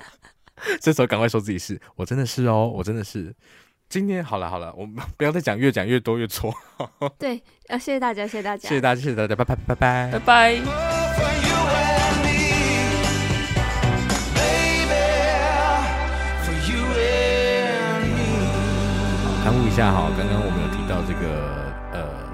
Speaker 1: *laughs* 这时候赶快说自己是，我真的是哦，我真的是。今天好了好了，我们不要再讲，越讲越多越错。*laughs*
Speaker 2: 对，啊，谢谢大家，谢谢大家，
Speaker 1: 谢谢大家，谢谢大家，拜拜拜拜
Speaker 3: 拜拜。
Speaker 1: 好，勘误一下哈，刚刚我们有提到这个。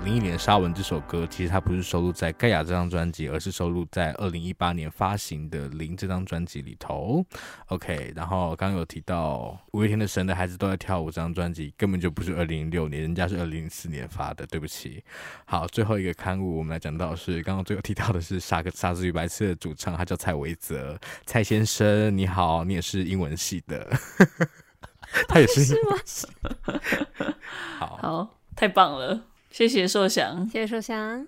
Speaker 1: 呃林忆莲《沙文》这首歌，其实它不是收录在《盖亚》这张专辑，而是收录在二零一八年发行的《零》这张专辑里头。OK，然后刚刚有提到五月天的《神的孩子都在跳舞》这张专辑，根本就不是二零零六年，人家是二零零四年发的，对不起。好，最后一个刊物，我们来讲到是刚刚最后提到的是傻《傻傻子与白痴》的主唱，他叫蔡维泽，蔡先生你好，你也是英文系的。*laughs* 他也是，
Speaker 2: 是吗？
Speaker 1: 好，
Speaker 3: 好，太棒了，谢谢硕翔，
Speaker 2: 谢谢硕翔。